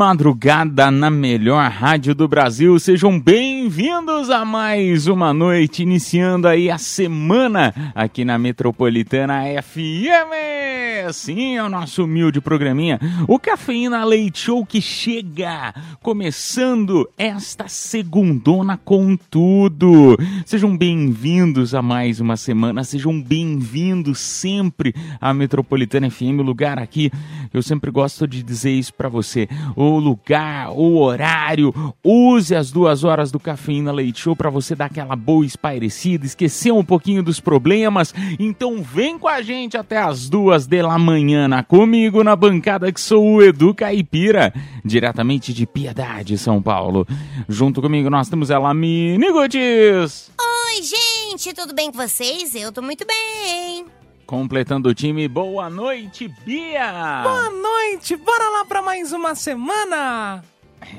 Madrugada na melhor rádio do Brasil. Sejam bem-vindos a mais uma noite, iniciando aí a semana aqui na Metropolitana FM. Sim, é o nosso humilde programinha, o Cafeína Leite Show que chega, começando esta segundona com tudo. Sejam bem-vindos a mais uma semana, sejam bem-vindos sempre à Metropolitana FM, lugar aqui, eu sempre gosto de dizer isso pra você, o lugar, o horário, use as duas horas do Cafeína Leite Show pra você dar aquela boa espairecida, esquecer um pouquinho dos problemas, então vem com a gente até as duas da manhã, comigo na bancada que sou o Edu Caipira, diretamente de Piedade, São Paulo. Junto comigo nós temos ela, Mini Gutis. Oi, gente, tudo bem com vocês? Eu tô muito bem. Completando o time, boa noite, Bia! Boa noite, bora lá pra mais uma semana!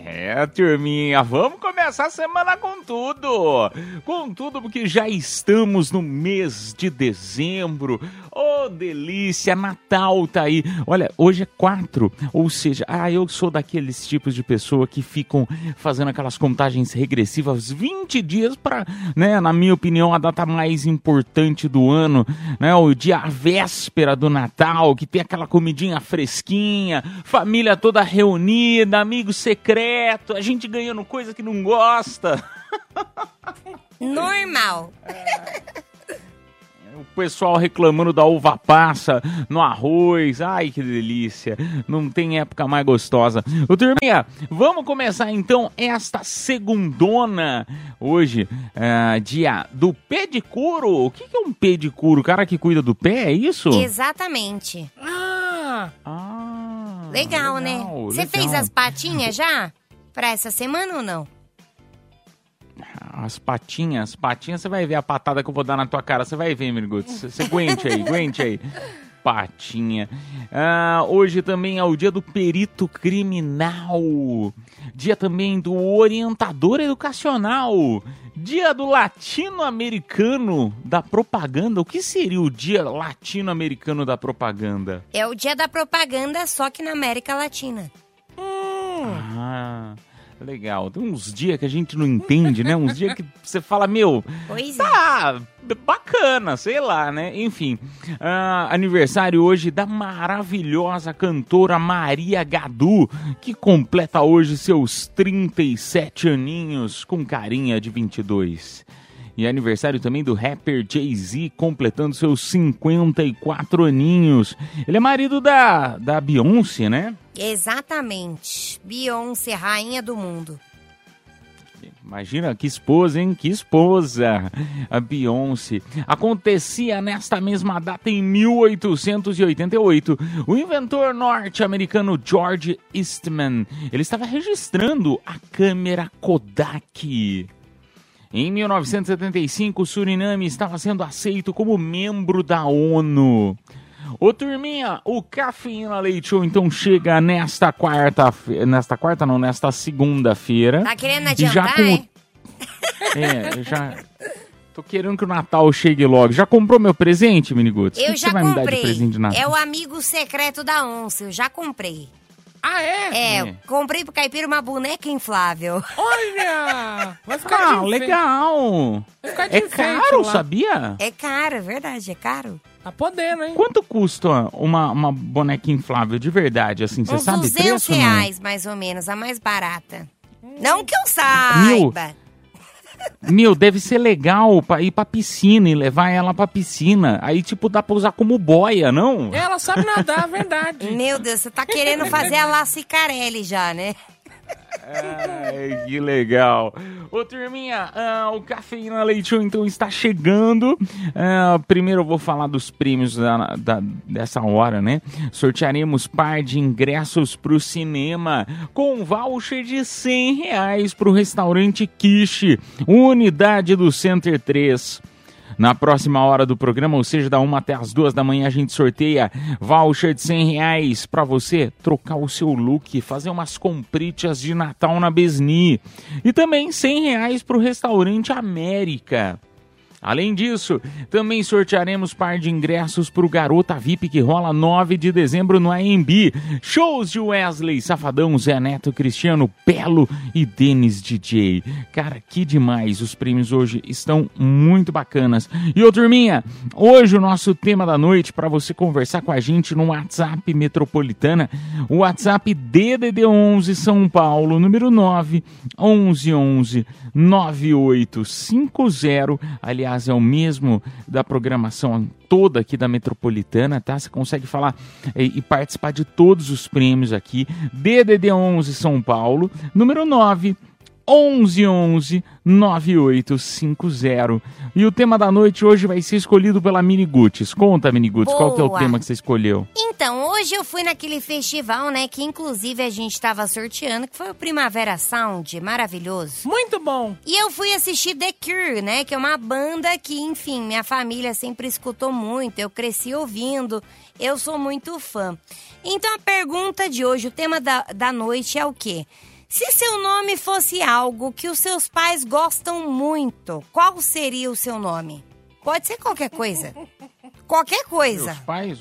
É, turminha, vamos começar a semana com tudo! Com tudo, porque já estamos no mês de dezembro. Ô, delícia! Natal tá aí. Olha, hoje é 4, ou seja, ah, eu sou daqueles tipos de pessoa que ficam fazendo aquelas contagens regressivas 20 dias para, né, na minha opinião, a data mais importante do ano, né, o dia a véspera do Natal, que tem aquela comidinha fresquinha, família toda reunida, amigo secreto, a gente ganhando coisa que não gosta. Normal. O pessoal reclamando da uva passa no arroz. Ai, que delícia. Não tem época mais gostosa. Ô, turminha, vamos começar então esta segundona. Hoje, é, dia do pedicuro. O que é um pedicuro? O cara que cuida do pé, é isso? Exatamente. Ah, Ah, Legal, né? Você legal. fez as patinhas já? Pra essa semana ou não? As patinhas, as patinhas, você vai ver a patada que eu vou dar na tua cara. Você vai ver, Mirguts. Você você aguente aí, aguente aí. Patinha. Ah, hoje também é o dia do perito criminal. Dia também do orientador educacional. Dia do latino-americano da propaganda. O que seria o dia latino-americano da propaganda? É o dia da propaganda, só que na América Latina. Ah, legal. Tem uns dias que a gente não entende, né? Uns dias que você fala, meu, Pois é. Tá, bacana, sei lá, né? Enfim, ah, aniversário hoje da maravilhosa cantora Maria Gadu, que completa hoje seus 37 aninhos com carinha de 22. E aniversário também do rapper Jay-Z, completando seus 54 aninhos. Ele é marido da, da Beyoncé, né? Exatamente. Beyoncé, rainha do mundo. Imagina que esposa, hein? Que esposa! A Beyoncé. Acontecia nesta mesma data em 1888. O inventor norte-americano George Eastman, ele estava registrando a câmera Kodak. Em 1975, o Suriname estava sendo aceito como membro da ONU. Ô turminha, o Cafeína Leite Show então chega nesta quarta, nesta quarta não, nesta segunda-feira. Tá querendo E já adiantar, com é? já. Tô querendo que o Natal chegue logo. Já comprou meu presente, Miniguts? Eu que já você vai me dar de comprei. presente de Natal? É o amigo secreto da onça, eu já comprei. Ah é? É, comprei pro caipira uma boneca inflável. Olha! Vai ficar de Ah, enfe- legal. Vai ficar de É enfeite caro, lá. sabia? É caro, é verdade, é caro. Tá podendo, hein? Quanto custa uma, uma boneca inflável de verdade, assim? Você Uns sabe 200 preço, não? reais, mais ou menos, a mais barata. Não que eu saiba. Meu, deve ser legal pra ir pra piscina e levar ela pra piscina. Aí, tipo, dá pra usar como boia, não? Ela sabe nadar, verdade. Meu Deus, você tá querendo fazer a Lacicarelli já, né? Ai, que legal. Ô, turminha, ah, o Cafeína Leite Show, então está chegando. Ah, primeiro eu vou falar dos prêmios da, da- dessa hora, né? Sortearemos par de ingressos pro cinema com voucher de 100 reais pro restaurante Quiche, unidade do Center 3. Na próxima hora do programa, ou seja, da uma até as duas da manhã, a gente sorteia voucher de 100 reais para você trocar o seu look, fazer umas compritas de Natal na Besni. E também 100 reais para o restaurante América. Além disso, também sortearemos par de ingressos para o Garota VIP que rola 9 de dezembro no AMB. Shows de Wesley, Safadão, Zé Neto, Cristiano, Belo e Denis DJ. Cara, que demais. Os prêmios hoje estão muito bacanas. E ô turminha, hoje o nosso tema da noite para você conversar com a gente no WhatsApp Metropolitana, o WhatsApp DDD11 São Paulo, número 9 1111 9850. Aliás, é o mesmo da programação toda aqui da Metropolitana, tá? Você consegue falar eh, e, participar de todos os prêmios aqui. DDD11 São Paulo, número 9 1111 9850. E o tema da noite hoje vai ser escolhido pela Mini Guts. Conta, Mini Guts, qual que é o Boa. tema que você escolheu? Então, hoje eu fui naquele festival, né, que inclusive a gente tava sorteando, que foi o Primavera Sound, maravilhoso. Muito bom. E eu fui assistir The Cure, né? Que é uma banda que, enfim, minha família sempre escutou muito. Eu cresci ouvindo. Eu sou muito fã. Então a pergunta de hoje, o tema da, da noite é o quê? Se seu nome fosse algo que os seus pais gostam muito, qual seria o seu nome? Pode ser qualquer coisa. Qualquer coisa. Meus pais?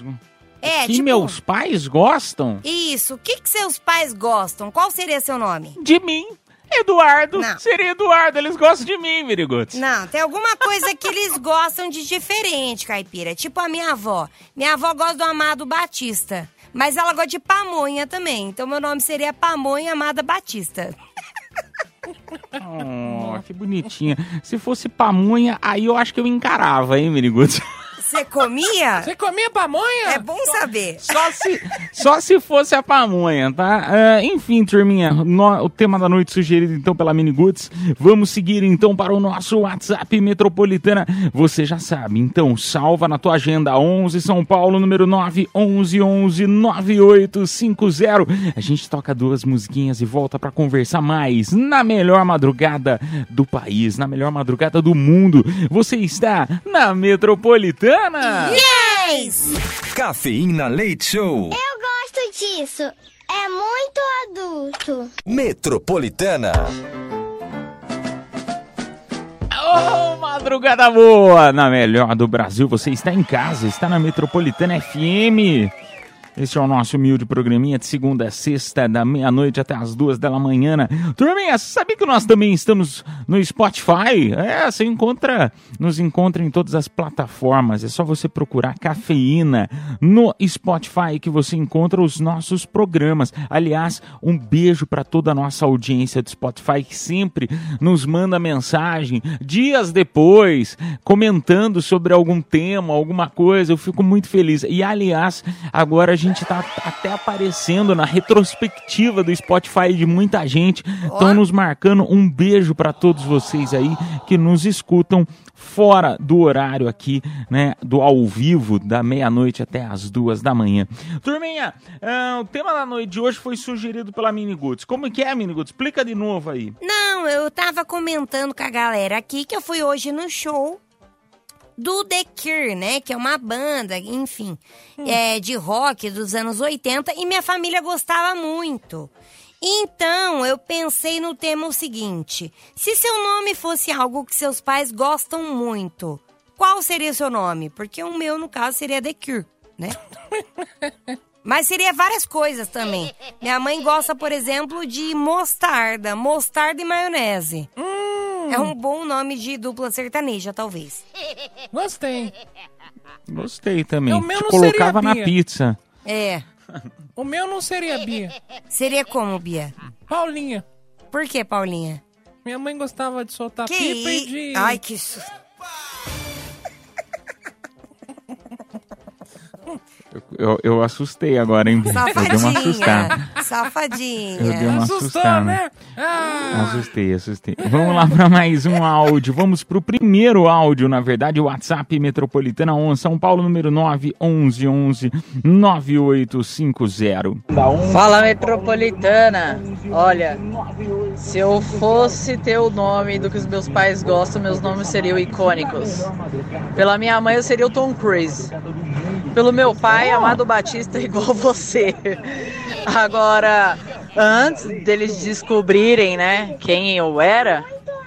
É, que tipo- meus pais gostam? Isso. O que, que seus pais gostam? Qual seria seu nome? De mim. Eduardo. Não. Seria Eduardo. Eles gostam de mim, Mini Guts. Não, tem alguma coisa que eles gostam de diferente, caipira. Tipo a minha avó. Minha avó gosta do Amado Batista. Mas ela gosta de pamonha também. Então meu nome seria Pamonha Amada Batista. Oh, que bonitinha. Se fosse pamonha, aí eu acho que eu encarava, hein, Mini Guts? Você comia? Você comia pamonha? É bom saber. Só se, só se fosse a pamonha, tá? Ah, enfim, turminha, no- o tema da noite sugerido então pela Mini Goods. Vamos seguir então para o nosso WhatsApp Metropolitana. Você já sabe, então salva na tua agenda 11 São Paulo, número 9 11 11 9850. A gente toca duas musiquinhas e volta para conversar mais na melhor madrugada do país, na melhor madrugada do mundo. Você está na Metropolitana. Yes! Cafeína Leite Show. Eu gosto disso. É muito adulto. Metropolitana. Ô, madrugada boa! Na melhor do Brasil, você está em casa, está na Metropolitana FM. Este é o nosso humilde programinha de segunda a sexta, da meia-noite até as duas da manhã. né? Turminha, sabia que nós também estamos no Spotify? É, você encontra, nos encontra em todas as plataformas. É só você procurar cafeína no Spotify que você encontra os nossos programas. Aliás, um beijo para toda a nossa audiência do Spotify que sempre nos manda mensagem dias depois, comentando sobre algum tema, alguma coisa. Eu fico muito feliz. E aliás, agora a gente tá até aparecendo na retrospectiva do Spotify de muita gente. Estão nos marcando. Um beijo para todos vocês aí que nos escutam fora do horário aqui, né, do ao vivo, da meia-noite até as duas da manhã. Turminha, ah, o tema da noite de hoje foi sugerido pela Mini Goods. Como que é, Mini Goods? Explica de novo aí. Não, eu tava comentando com a galera aqui que eu fui hoje no show do The Cure, né? Que é uma banda, enfim, é, de rock dos anos 80 e minha família gostava muito. Então, eu pensei no tema o seguinte: se seu nome fosse algo que seus pais gostam muito, qual seria o seu nome? Porque o meu, no caso, seria The Cure, né? Mas seria várias coisas também. Minha mãe gosta, por exemplo, de mostarda, mostarda e maionese. É um bom nome de dupla sertaneja, talvez. Gostei. Gostei também. O meu Te não colocava seria na Bia. pizza. É. O meu não seria Bia. Seria como, Bia? Paulinha. Por que, Paulinha? Minha mãe gostava de soltar Que pipa e i- de... Ai, que su... Eu, eu assustei agora, hein? Eu dei uma assustada. Safadinha. Safadinha. Eu dei uma Assustou, assustada. né? Ah, Assustei, assustei. Vamos lá para mais um áudio. Vamos para o primeiro áudio, na verdade, o WhatsApp Metropolitana 1, São Paulo, número 911 9850. Fala metropolitana, olha, se eu fosse ter o nome do que os meus pais gostam, meus nomes seriam icônicos. Pela minha mãe eu seria o Tom Cruise. Pelo meu pai, Amado Batista é igual você. Agora, antes deles descobrirem, né, quem eu era,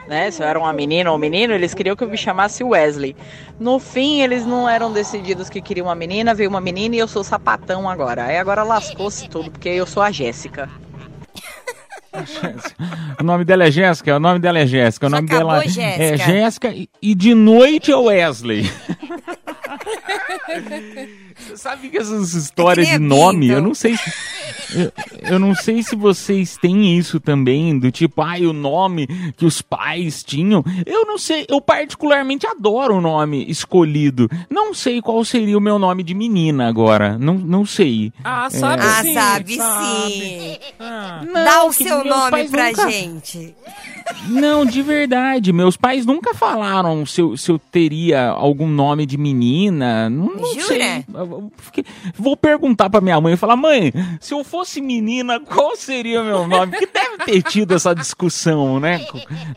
né, se eu era uma menina ou um menino, eles queriam que eu me chamasse Wesley. No fim, eles não eram decididos que queriam uma menina, veio uma menina e eu sou sapatão agora. Aí agora lascou-se tudo, porque eu sou a Jéssica. O nome dela é Jéssica, o nome dela é Jéssica, o nome acabou dela é Jéssica. Jéssica e, e de noite é Wesley. Você sabe que essas histórias de Acredito. nome, eu não sei se, eu, eu não sei se vocês têm isso também, do tipo, ai, o nome que os pais tinham. Eu não sei, eu particularmente adoro o nome escolhido. Não sei qual seria o meu nome de menina agora, não, não sei. ah, sabe Ah, sim. sabe sim. Ah, Dá o seu nome pra nunca- gente. Não, de verdade. Meus pais nunca falaram se eu, se eu teria algum nome de menina. Não, não Jura? sei. Fiquei- Vou perguntar pra minha mãe e falar: mãe, se eu fosse menina, qual seria o meu nome? Porque deve ter tido essa discussão, né?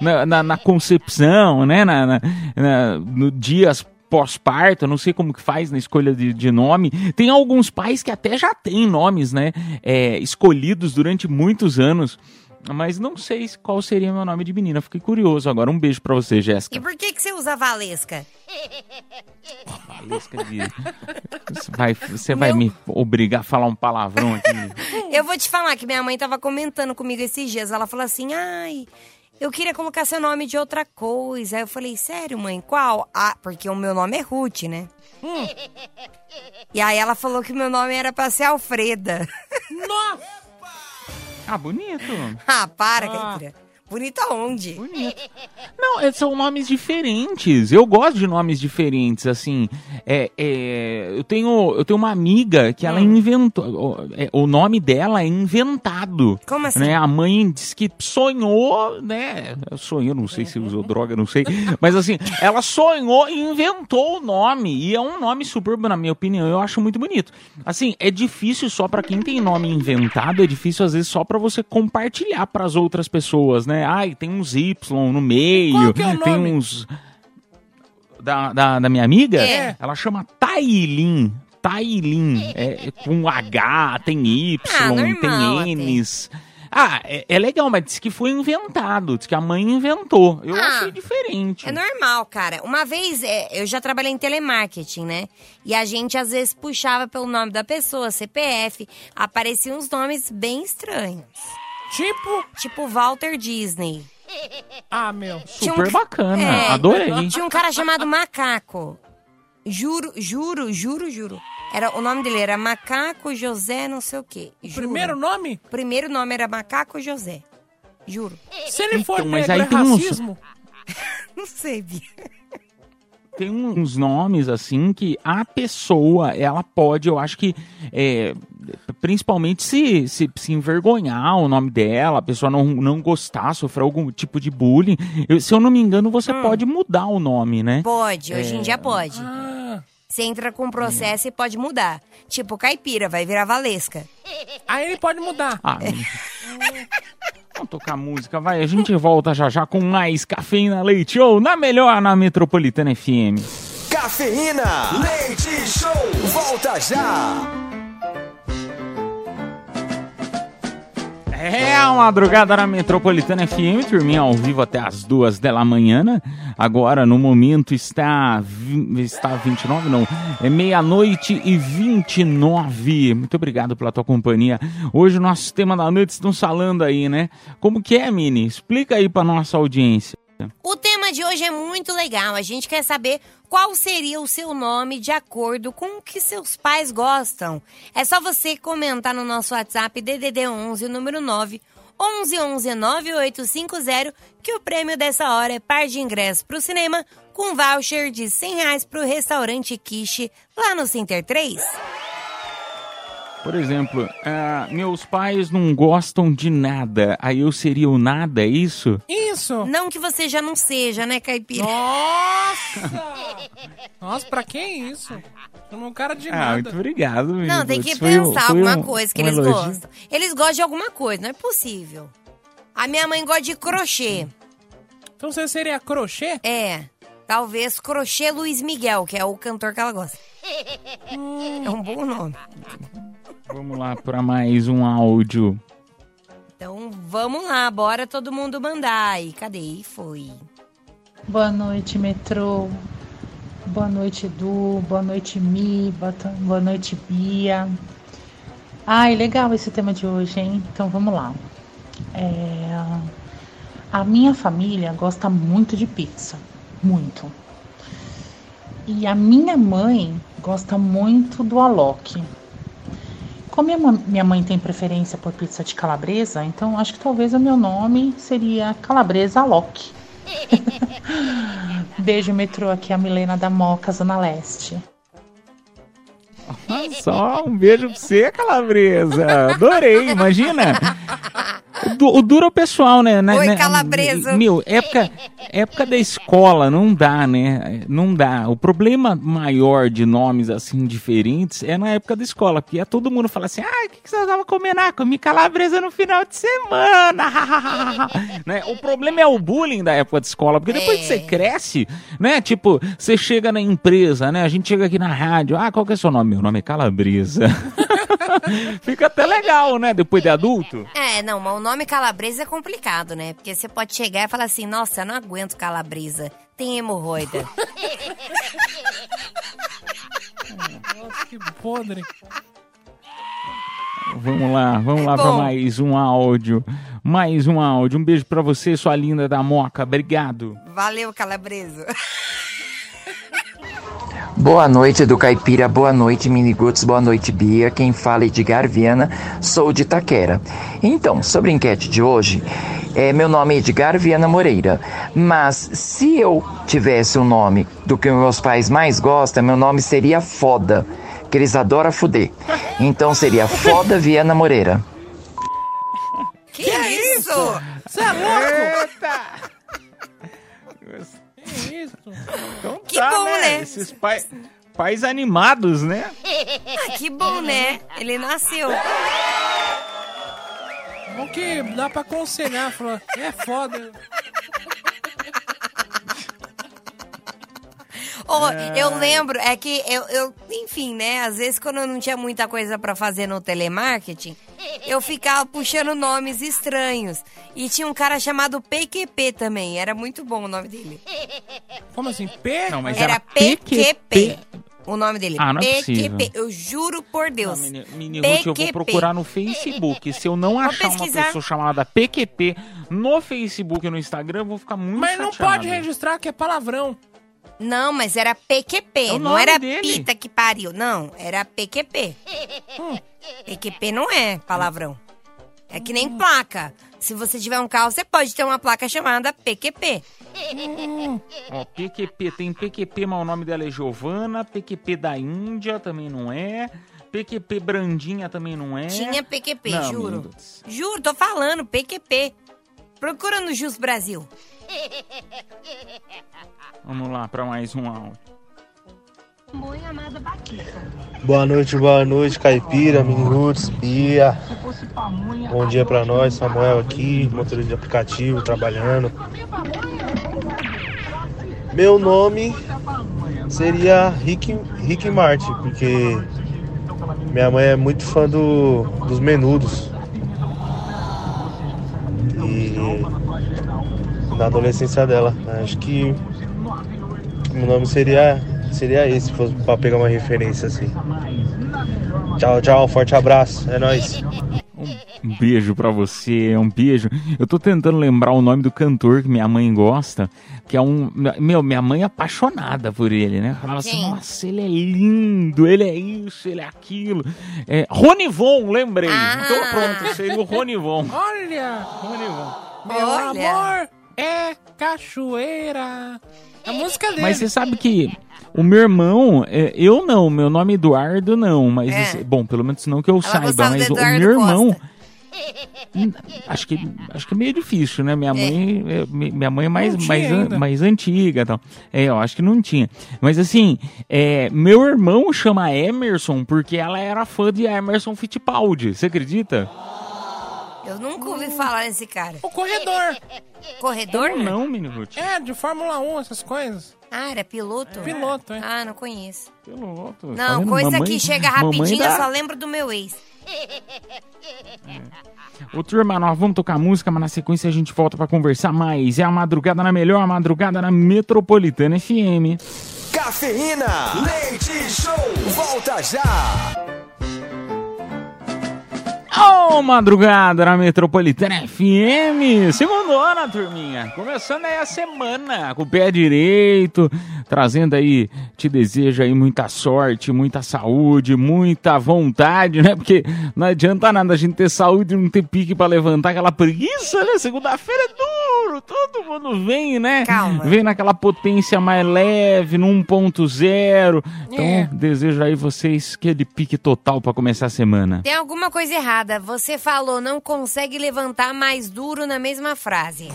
Na, na- na concepção, né? Na, na- na- no dias pós-parto, não sei como que faz na escolha de, de nome. Tem alguns pais que até já têm nomes, né? é, escolhidos durante muitos anos. Mas não sei se- qual seria meu nome de menina. Fiquei curioso agora. Um beijo pra você, E Jéssica. por que, que você usa Valesca? Valesca de- Você vai, você vai me obrigar a falar um palavrão aqui? Eu vou te falar que minha mãe tava comentando comigo esses dias. Ela falou assim: ai, eu queria colocar seu nome de outra coisa. Aí eu falei: sério, mãe, qual? Ah, porque o meu nome é Ruth, né? E aí ela falou que meu nome era pra ser Alfreda. Ah, bonito. ah, para, Caipira. Bonito aonde? Bonito. Não, é- são nomes diferentes. Eu gosto de nomes diferentes, assim. É, é, eu, tenho, eu tenho uma amiga que ela inventou. O, é, o nome dela é inventado. Como assim? Né? A mãe disse que sonhou, né? Sonhou, não sei se usou droga, não sei. Mas assim, ela sonhou e inventou o nome. E é um nome super, na minha opinião, eu acho muito bonito. Assim, é difícil só pra quem tem nome inventado, é difícil às vezes só pra você compartilhar pras outras pessoas, né? Ai, tem uns Y no meio, é tem uns. Da, da, da minha amiga? É. Ela chama Tailin. Tailin. É, com H, tem Y, Ah, normal tem N's. Ah, é, é legal, mas disse que foi inventado. Disse que a mãe inventou. Eu Ah, achei diferente. É normal, cara. Uma vez, é, eu já trabalhei em telemarketing, né? E a gente às vezes puxava pelo nome da pessoa, CPF. Apareciam uns nomes bem estranhos. Tipo... Tipo Walter Disney. Ah, meu. Um Super ca- bacana. É, Adorei. Tinha um cara chamado Macaco. Juro, juro, juro, juro. Era, o nome dele era Macaco José não sei o quê. Juro. Primeiro nome? Primeiro nome era Macaco José. Juro. Se ele for Então, mas aí é uns- racismo? Não sei, Bia. Tem uns nomes, assim, que a pessoa, ela pode, eu acho que, é, principalmente se, se, se envergonhar o nome dela, a pessoa não, não gostar, sofrer algum tipo de bullying. Eu- se eu não me engano, você Hum. pode mudar o nome, né? Pode, hoje em dia pode. Ah, Você entra com um processo e pode mudar. Tipo, caipira, vai virar Valesca. aí ele pode mudar. Ah, Vamos tocar música, vai. A gente volta já já com mais Cafeína Leite Show na melhor na Metropolitana FM. Cafeína. Leite Show. Volta já. É a madrugada na Metropolitana FM, turminha ao vivo até as duas da manhã. né? Agora, no momento, está, está 29, não, é meia-noite e 29. Muito obrigado pela tua companhia. Hoje o nosso tema da noite estão falando aí, né? Como que é, Mini? Explica aí pra nossa audiência. O tema de hoje é muito legal. A gente quer saber qual seria o seu nome de acordo com o que seus pais gostam. É só você comentar no nosso WhatsApp DDD 11, o número 9 11 11 9850 que o prêmio dessa hora é par de ingressos pro cinema com voucher de 100 reais pro restaurante Quiche lá no Center 3. Por exemplo, ah, meus pais não gostam de nada. Aí eu seria o nada, é isso? Isso! Não que você já não seja, né, Caipira? Nossa! Nossa, pra que isso? Eu não cara de Ah, nada. muito obrigado, menino. Não, tem que Isso foi pensar foi alguma um- coisa que um eles elogio. gostam. Eles gostam de alguma coisa, não é possível. A minha mãe gosta de crochê. Então você seria crochê? É, talvez crochê Luiz Miguel, que é o cantor que ela gosta. É um bom nome. Vamos lá para mais um áudio. Então vamos lá, bora todo mundo mandar. E cadê? E foi. Boa noite, metrô. Boa noite, Edu. Boa noite, Mi. Boa noite, Bia. Ai, legal esse tema de hoje, hein? Então vamos lá. É, A minha família gosta muito de pizza. Muito. E a minha mãe gosta muito do Alok. Como minha mãe tem preferência por pizza de calabresa, então acho que talvez o meu nome seria Calabresa Alok. Beijo, metrô. Aqui é a Milena da Moca, Zona Leste. Só um beijo pra você, Calabresa. Adorei, imagina. O, du- o duro é o pessoal, né? né- Oi, né- Calabresa. Meu, época, época da escola, não dá, né? Não dá. O problema maior de nomes assim diferentes é na época da escola, porque é todo mundo fala assim: ah, o que, que você tava comendo? Ah, comi calabresa no final de semana. né? O problema é o bullying da época de escola, porque depois que É. você cresce, né? Tipo, você chega na empresa, né? A gente chega aqui na rádio, ah, qual que é o seu nome? Meu nome é Calabresa. Fica até legal, né? Depois de adulto. É, não, mas o nome calabresa é complicado, né? Porque você pode chegar e falar assim, nossa, eu não aguento calabresa. Tem hemorroida. Nossa, que podre. Vamos lá, vamos lá para mais um áudio. Mais um áudio. Um beijo pra você, sua linda da Moca. Obrigado. Valeu, calabresa. Boa noite do Caipira, boa noite Miniguts, boa noite Bia. Quem fala é Edgar Viana, sou de Itaquera. Então, sobre a enquete de hoje, é, meu nome é Edgar Viana Moreira. Mas se eu tivesse um nome do que meus pais mais gostam, meu nome seria Foda, que eles adoram fuder. Então seria Foda Viana Moreira. Que, isso? Você é louco? Eita! Que isso? Então Que bom, né? Esses pais, pais animados, né? Ah, que bom, né? Ele nasceu. Bom que dá pra aconselhar, falou, é foda. Oh, Eu lembro, é que eu, eu, enfim, né? Às vezes quando eu não tinha muita coisa pra fazer no telemarketing, eu ficava puxando nomes estranhos. E tinha um cara chamado PQP também, era muito bom o nome dele. Como assim? P? Não, mas Era era PQP. O nome dele. Ah, não é PQP. possível. Eu juro por Deus. Não, mini Ruth, eu vou PQP. procurar no Facebook. Se eu não achar uma pessoa chamada PQP no Facebook e no Instagram, eu vou ficar muito Mas não chateado. pode registrar que é palavrão. Não, mas era PQP, É não era dele. pita que pariu, não, era PQP. Hum. PQP não é palavrão. É que Hum. nem placa. Se você tiver um carro, você pode ter uma placa chamada PQP. Ó, PQP, tem PQP, mas o nome dela é Giovana. PQP da Índia também não é. PQP Brandinha também não é. Tinha PQP, Não, juro. Juro, tô falando, PQP. Procura no Jus Brasil. Vamos lá para mais um áudio. Boa noite, boa noite, Caipira, Minutos, Bia. Bom dia pra nós, Samuel aqui, motorista de aplicativo, trabalhando. Meu nome seria Rick, Rick Martin, porque minha mãe é muito fã do, dos menudos. E na adolescência dela. Acho que o nome seria, seria esse, se fosse pra pegar uma referência assim. Tchau, tchau, forte abraço, é nóis. Um Um beijo pra você, um beijo. Eu tô tentando lembrar o nome do cantor que minha mãe gosta, que é um. Meu, minha mãe é apaixonada por ele, né? Falava assim, nossa, ele é lindo, ele é isso, ele é aquilo. É, Ronivon, lembrei. Ah. Então pronto, seria o Ronivon. Olha, Ronivon. meu Olha. amor é cachoeira. A música dele. Mas você sabe que o meu irmão, é, eu não, meu nome é Eduardo não, mas É. esse- bom, pelo menos não que eu saiba, gostava do mas o meu irmão Costa. Acho que acho que é meio difícil, né? Minha mãe, é, mi- minha mãe é mais mais, an- mais antiga, e tal. É, eu acho que não tinha. Mas assim, é, meu irmão chama Emerson porque ela era fã de Emerson Fittipaldi. Você acredita? Eu nunca ouvi falar nesse cara. O corredor. Corredor? Ou não, Mini Ruth? É, de Fórmula 1, essas coisas. Ah, era piloto? Piloto, é. Ah, não conheço. Piloto. Não, Tá coisa Mamãe- que chega rapidinho, dá- eu só lembro do meu ex. Ô turma, nós vamos tocar música, mas na sequência a gente volta pra conversar mais. É a madrugada na melhor, a madrugada na Metropolitana FM. Cafeína, leite show, volta já. Ô, madrugada na Metropolitana FM, segundona, turminha. Começando aí a semana com o pé direito, trazendo aí, te desejo aí muita sorte, muita saúde, muita vontade, né? Porque não adianta nada a gente ter saúde e não ter pique pra levantar aquela preguiça, né? Segunda-feira é todo mundo vem, né? Calma. Vem naquela potência mais leve, no 1.0. Então, É. desejo aí vocês aquele pique total pra começar a semana. Tem alguma coisa errada. Você falou não consegue levantar mais duro na mesma frase.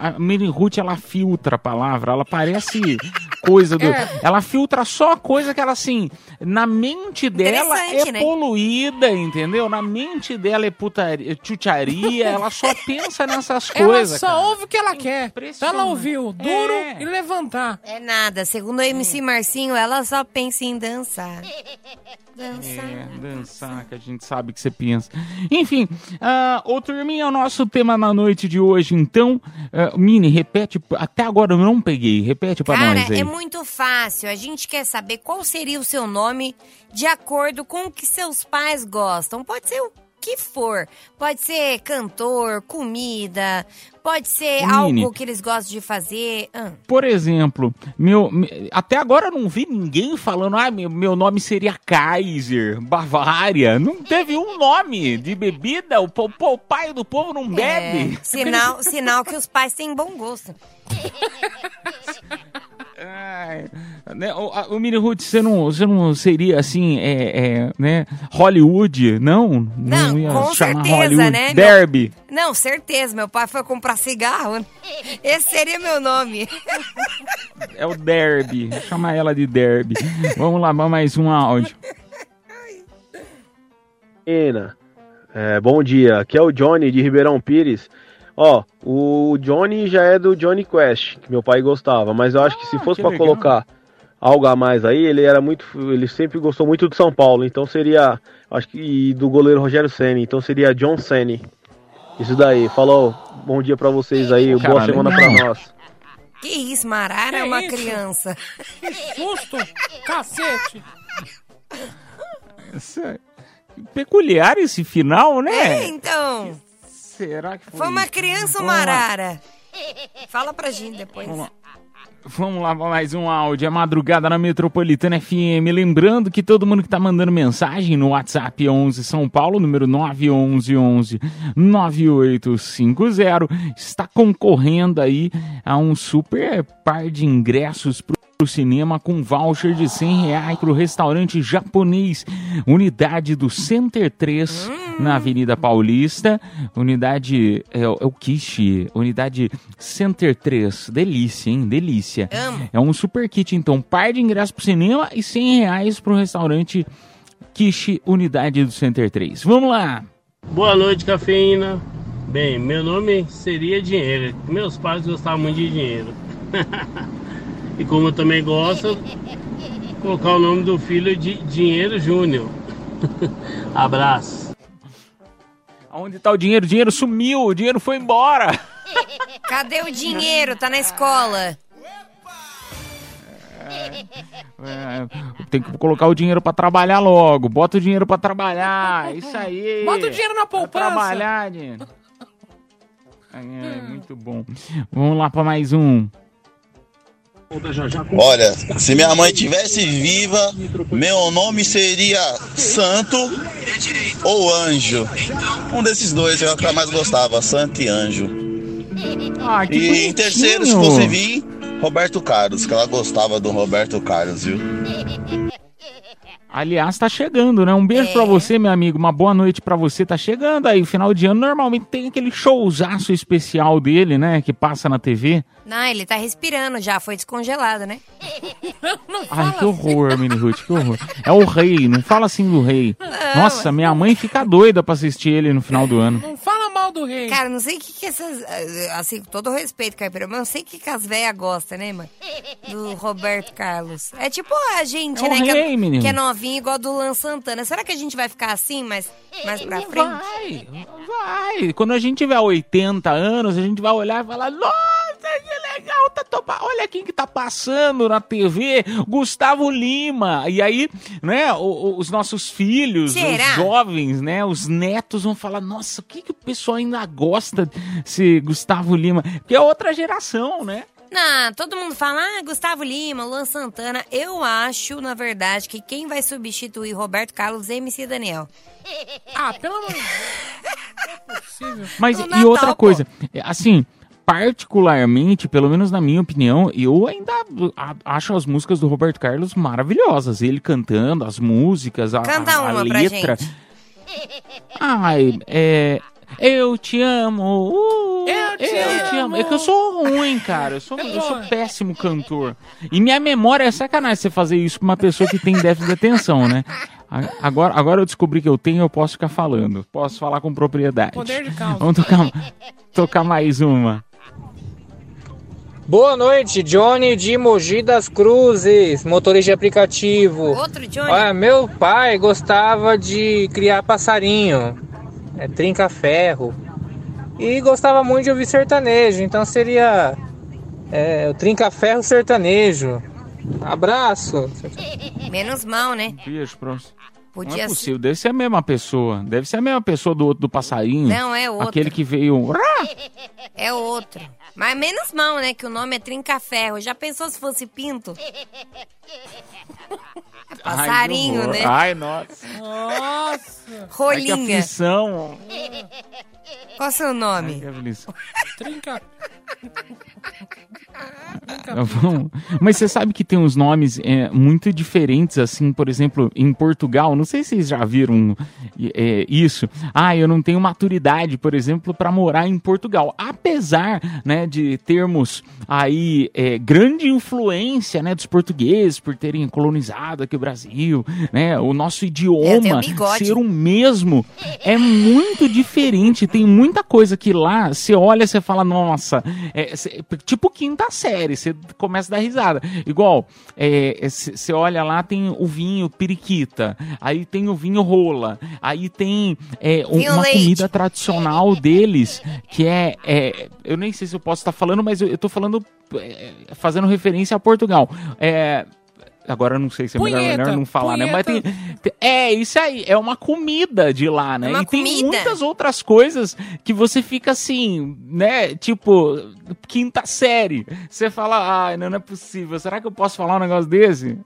A Mary Ruth, ela filtra a palavra, ela parece coisa do. É. Ela filtra só coisa que ela, assim, na mente dela é né? poluída, entendeu? Na mente dela é putaria, chucharia, ela só pensa nessas Ela coisas. só cara. ouve o que ela quer. Então ela ouviu duro É. e levantar. É nada. Segundo o MC Marcinho, ela só pensa em dançar. Dançar. É, dançar, que a gente sabe que você pensa. Enfim, ah, ô turminha, o nosso tema na noite de hoje, então. ah, Mini, repete, até agora eu não peguei, repete pra Cara, nós aí. é muito fácil. A gente quer saber qual seria o seu nome de acordo com o que seus pais gostam. Pode ser o que for. Pode ser cantor, comida, pode ser Nini. algo que eles gostam de fazer. Ah, Por exemplo, meu, me- até agora eu não vi ninguém falando, ah, meu, meu nome seria Kaiser, Bavária. Não teve um nome de bebida, o, po- o pai do povo não bebe. é, sinal, sinal que os pais têm bom gosto. Ai, né, o, o Mini Ruth, você não, você não seria assim, é, é, né, Hollywood, não? Não, ia com chamar certeza, Hollywood. né, meu- Derby. Não, certeza. Meu pai foi comprar cigarro. Esse seria meu nome. É o Derby. Chama ela de Derby. Vamos lá, mais um áudio. Ena, é, bom dia. Aqui é o Johnny de Ribeirão Pires. Ó, o Johnny já é do Johnny Quest, que meu pai gostava, mas eu acho que se fosse Ah, pra legal. colocar algo a mais aí, ele era muito, ele sempre gostou muito do São Paulo, então seria, acho que e do goleiro Rogério Ceni, então seria John Ceni. Isso daí. Falou. Bom dia pra vocês aí, boa Caralho, semana não. pra nós. Que isso, Marara é uma isso? criança. Que susto! Cacete! Essa- Peculiar esse final, né? É, então. Será que foi? Foi uma criança ou Vamos lá. Marara? Fala pra gente depois. Vamos lá. Vamos lá, mais um áudio. É madrugada na Metropolitana FM. Lembrando que todo mundo que tá mandando mensagem no WhatsApp 11 São Paulo, número 911 9850, está concorrendo aí a um super par de ingressos pro pro cinema com voucher de 100 reais pro restaurante japonês, unidade do Center 3, na Avenida Paulista, unidade, é, o- é o Kishi, unidade Center 3, delícia, hein, delícia. É um super kit, então, par de ingressos pro cinema e 100 reais pro restaurante Kishi, unidade do Center 3. Vamos lá! Boa noite, cafeína. Bem, meu nome seria Dinheiro. Meus pais gostavam muito de dinheiro. e como eu também gosto, colocar o nome do filho de Dinheiro Júnior. Abraço. Onde tá o dinheiro? O dinheiro sumiu, o dinheiro foi embora! Cadê o dinheiro? Tá na escola. É, tem que colocar o dinheiro pra trabalhar logo. Bota o dinheiro pra trabalhar. Isso aí. Bota o dinheiro na Pra poupança. trabalhar, dinheiro. É, muito bom. Vamos lá pra mais um. Olha, se minha mãe tivesse viva, meu nome seria Santo ou Anjo. Um desses dois eu que mais gostava, Santo e Anjo. Ah, E em terceiro, se fosse vir, Roberto Carlos, que ela gostava do Roberto Carlos, viu? Aliás, tá chegando, né? Um beijo pra você, meu amigo. Uma boa noite pra você. Tá chegando aí. Final de ano, normalmente tem aquele showzaço especial dele, né? Que passa na TV. Não, ele tá respirando já, foi descongelado, né? Ai, que horror, Mini Ruth, que horror. É o rei, não fala assim do rei. Nossa, minha mãe fica doida pra assistir ele no final do ano. Não fala do rei. Cara, não sei o que, que essas. Assim, com todo respeito, Caipira, mas não sei o que, que as velhas gostam, né, mano? Do Roberto Carlos. É tipo a gente, É né? que, rei, é, menino. que é novinho igual do Lan Santana. Será que a gente vai ficar assim mais, mais pra frente? Vai, vai. Quando a gente tiver 80 anos, a gente vai olhar e falar: Nossa, que legal, tá topa... olha quem que tá passando na TV, Gustavo Lima. E aí, né, o- o- os nossos filhos, Será? os jovens, né, os netos vão falar: Nossa, o que, que o pessoal ainda gosta desse Gustavo Lima? Porque é outra geração, né? Não, todo mundo fala, ah, Gustavo Lima, Luan Santana. Eu acho, na verdade, que quem vai substituir Roberto Carlos é MC Daniel. Ah, pelo amor de Deus. É. Mas No e Natal, outra pô. coisa, é, assim, particularmente, pelo menos na minha opinião, eu ainda acho as músicas do Roberto Carlos maravilhosas. Ele cantando, as músicas, a, Canta a- a uma pra letra. gente. Ai, é. Eu te amo. uh, Eu te amo. É que eu sou ruim, cara. Eu sou, eu sou péssimo cantor. E minha memória é sacanagem você fazer isso pra uma pessoa que tem déficit de atenção, né? Agora, agora eu descobri que eu tenho, eu posso ficar falando. Posso falar com propriedade. Poder de causa. Vamos tocar, tocar mais uma. Boa noite, Johnny de Mogi das Cruzes, motorista de aplicativo. Outro Johnny. Olha, meu pai gostava de criar passarinho, é, trinca-ferro, e gostava muito de ouvir sertanejo, então seria é, o trinca-ferro sertanejo. Abraço. Menos mal, né? Beijo pra você. Não Podia é ser. possível, deve ser a mesma pessoa. Deve ser a mesma pessoa do outro do passarinho. Não, é outro. Aquele que veio. É outro. Mas menos mal, né? Que o nome é Trinca-Ferro. Já pensou se fosse Pinto? É passarinho, Ai, né? Ai, nossa. Nossa. Ai, que Rolinha. aflição. Qual o seu nome? Ai, que aflição. Trinca. Vamos- Mas você sabe que tem uns nomes é, muito diferentes, assim, por exemplo, em Portugal, não sei se vocês já viram é, isso. Ah, eu não tenho maturidade, por exemplo, para morar em Portugal. Apesar, né, de termos aí é, grande influência, né, dos portugueses por terem colonizado aqui o Brasil, né, o nosso É, idioma bigode. ser o mesmo é muito diferente. Tem muita coisa que lá você olha e você fala, nossa, é, cê- tipo quinta série, você começa a dar risada. Igual, você olha lá, tem o vinho periquita, aí tem o vinho rola, aí tem é, um- uma leite. comida tradicional deles, que é, é, Eu nem sei se eu posso estar falando, mas eu, eu tô falando. é, fazendo referência a Portugal. É. Agora eu não sei se é melhor, Punheta, melhor não falar, né? Mas tem, punheta. tem- É, isso aí. É uma comida de lá, né? É uma e tem comida. muitas outras coisas que você fica assim, né? Tipo, quinta série. Você fala, ai, não, não é possível. Será que eu posso falar um negócio desse?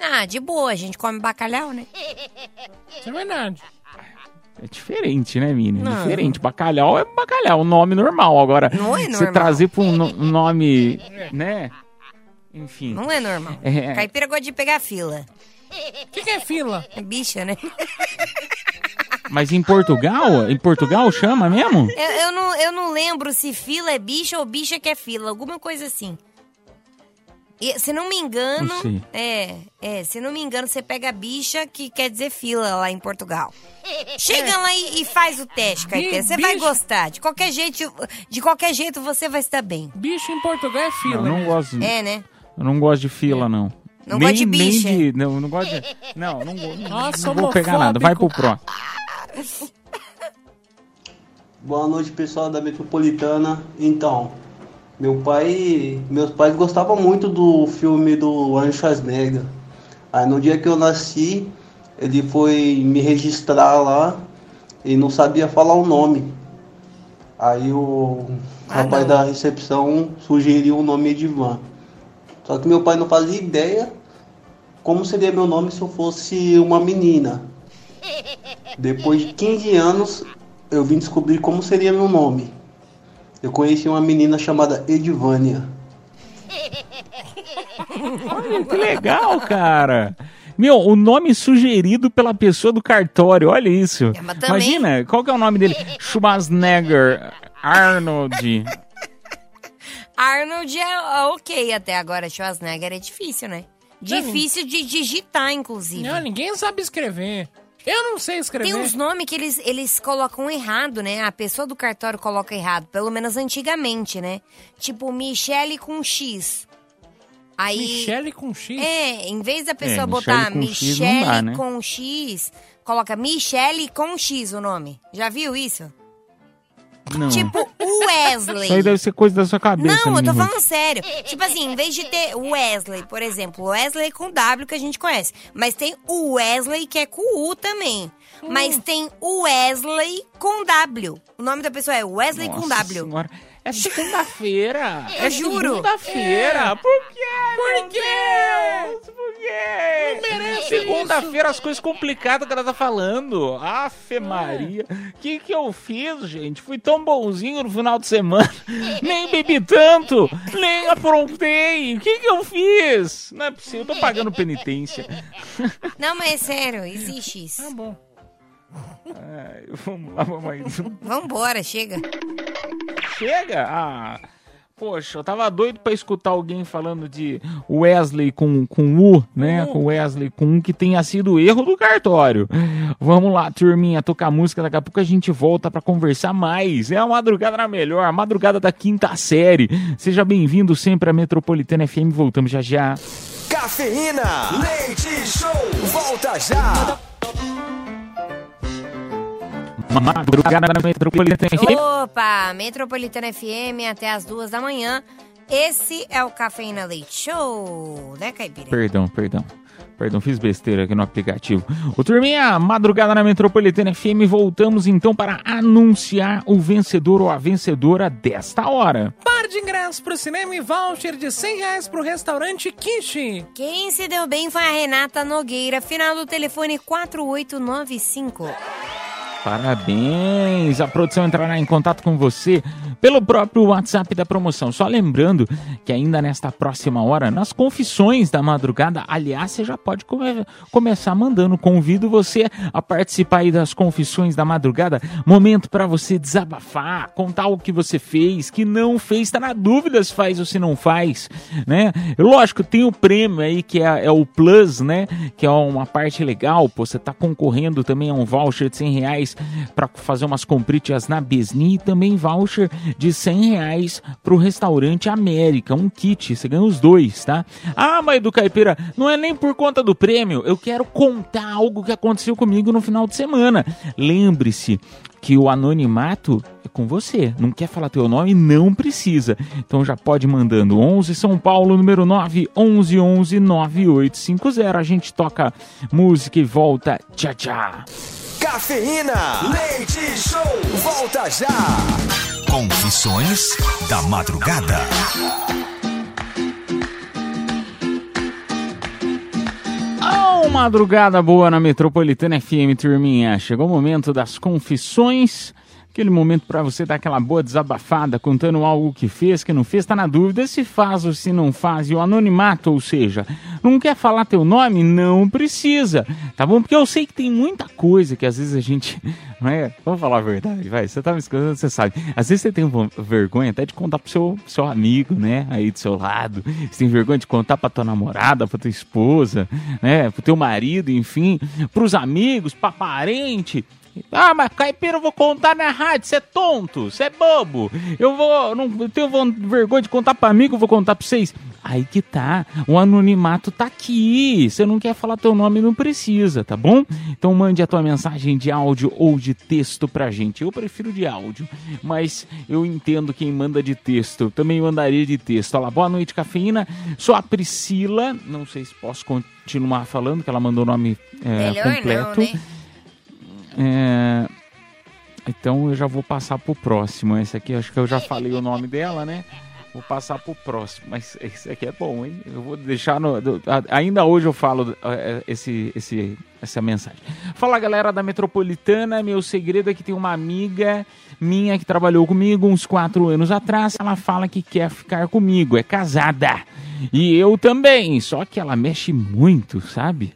Ah, de boa, a gente come bacalhau, né? Isso é verdade. É diferente, né, Mini? Não. Diferente. Bacalhau é bacalhau, um nome normal. Agora, Não é você normal. trazer pra um no- um nome, né? Enfim. Não é normal. É. Caipira gosta de pegar fila. O que, que é fila? É bicha, né? Mas em Portugal? Em Portugal chama mesmo? Eu, eu não, eu não lembro se fila é bicha ou bicha que é fila. Alguma coisa assim. E, se não me engano, Não é, é, se não me engano, você pega bicha que quer dizer fila lá em Portugal. Chega lá e, e faz o teste, Caipira. Você vai gostar. De qualquer jeito, de qualquer jeito você vai estar bem. Bicho em Portugal é Eu fila. não né? gosto. É, né? Eu não gosto de fila, não. Não nem, gosta de nem bicha? de- não, não gosto de. Não, não, vou- não, Nossa, não vou pegar nada. Vai pro próximo. Boa noite, pessoal da Metropolitana. Então, Meu pai, meus pais gostavam muito do filme do Arnold Schwarzenegger. Aí no dia que eu nasci, ele foi me registrar lá e não sabia falar o nome. Aí o rapaz da recepção sugeriu o nome Edivan. Só que meu pai não fazia ideia como seria meu nome se eu fosse uma menina. Depois de 15 anos, eu vim descobrir como seria meu nome. Eu conheci uma menina chamada Edivânia. Olha, que legal, cara. Meu, o nome sugerido pela pessoa do cartório, olha isso. também- Imagina, qual que é o nome dele? Schwarzenegger, Arnold. Arnold é ok até agora. Schwarzenegger é difícil, né? Difícil de digitar, inclusive. Não, ninguém sabe escrever. Eu não sei escrever. Tem uns nomes que eles, eles colocam errado, né? A pessoa do cartório coloca errado, pelo menos antigamente, né? Tipo, Michele com X. Aí. Michele com X? É, em vez da pessoa É, botar Michele com X não Michele dá, né? com X, coloca Michele com X o nome. Já viu isso? Não. Tipo, Wesley. Isso aí deve ser coisa da sua cabeça. Não, eu tô falando sério. Tipo assim, em vez de ter Wesley, por exemplo, Wesley com W que a gente conhece. Mas tem o Wesley que é com U também. Hum. Mas tem o Wesley com W. O nome da pessoa é Wesley com Nossa W. Senhora. É segunda-feira. Eu é juro. Segunda-feira. Por quê? Por quê? Por quê? Não merece Segunda-feira, as coisas complicadas que ela tá falando. Afe Maria. O que que eu fiz, gente? Fui tão bonzinho no final de semana. nem bebi tanto. Nem aprontei. O que que eu fiz? Não é possível. Eu tô pagando penitência. Não, mas é sério, existe isso. Tá bom. Ai, vamos lá, vamos Vambora, chega. Chega? Ah, poxa, eu tava doido pra escutar alguém falando de Wesley com, com U, né? Com Wesley com um que tenha sido erro do cartório. Vamos lá, turminha, tocar música. Daqui a pouco a gente volta pra conversar mais. É a madrugada na melhor, a madrugada da quinta série. Seja bem-vindo sempre à Metropolitana FM. Voltamos já já. Cafeína, leite show, volta já. Madrugada na Metropolitana FM. Opa, Metropolitana FM até as duas da manhã. Esse é o Cafeína Leite Show, né, Caipira? Perdão, perdão. Perdão, fiz besteira aqui no aplicativo. O turminha, madrugada na Metropolitana FM, voltamos então para anunciar o vencedor ou a vencedora desta hora. Par de ingressos pro cinema e voucher de 100 reais pro restaurante Kishi. Quem se deu bem foi a Renata Nogueira, final do telefone 4895. Parabéns! A produção entrará em contato com você pelo próprio WhatsApp da promoção. Só lembrando que ainda nesta próxima hora, nas confissões da madrugada, aliás, você já pode come- começar mandando. Convido você a participar aí das confissões da madrugada. Momento para você desabafar, contar o que você fez, que não fez, tá na dúvida se faz ou se não faz, né? Lógico, tem o prêmio aí que é, é o Plus, né? Que é uma parte legal, pô, você tá concorrendo também a um voucher de 100 reais para fazer umas compritas na Besni e também voucher de 100 reais pro restaurante América, um kit, você ganha os dois, tá? Ah, mas do Caipira, não é nem por conta do prêmio, eu quero contar algo que aconteceu comigo no final de semana. Lembre-se que o anonimato é com você. Não quer falar teu nome? Não precisa. Então já pode mandando 11 São Paulo, número 9, 11 11 9850. A gente toca música e volta. Tchau, tchau. Cafeína, leite show, volta já. Confissões da madrugada. Oh, madrugada boa na Metropolitana FM, turminha. Chegou o momento das confissões. Aquele momento para você dar aquela boa desabafada, contando algo que fez, que não fez, tá na dúvida se faz ou se não faz. E o anonimato, ou seja, não quer falar teu nome? Não precisa, tá bom? Porque eu sei que tem muita coisa que às vezes a gente. Não é? Vamos falar a verdade, vai. Você tá me escutando, você sabe. Às vezes você tem vergonha até de contar pro seu, seu amigo, né? Aí do seu lado. Você tem vergonha de contar pra tua namorada, pra tua esposa, né? Pro teu marido, enfim. Pros amigos, pra parente. Ah, mas caipira eu vou contar na rádio, você é tonto, você é bobo. Eu vou, não eu tenho vergonha de contar pra amigo, eu vou contar pra vocês. Aí que tá. O anonimato tá aqui. Você não quer falar teu nome, não precisa, tá bom? Então mande a tua mensagem de áudio ou de texto pra gente. Eu prefiro de áudio, mas eu entendo quem manda de texto. Também mandaria de texto. Olha lá, boa noite, cafeína. Sou a Priscila. Não sei se posso continuar falando, que ela mandou o nome é, Melhor não, completo. né? É, Então eu já vou passar pro próximo. Esse aqui, acho que eu já falei o nome dela, né? Vou passar pro próximo. Mas esse aqui é bom, hein? Eu vou deixar no. ainda hoje eu falo é, esse, esse, essa mensagem. Fala galera da Metropolitana. Meu segredo é que tem uma amiga minha que trabalhou comigo uns quatro anos atrás. Ela fala que quer ficar comigo. É casada. E eu também. Só que ela mexe muito, sabe?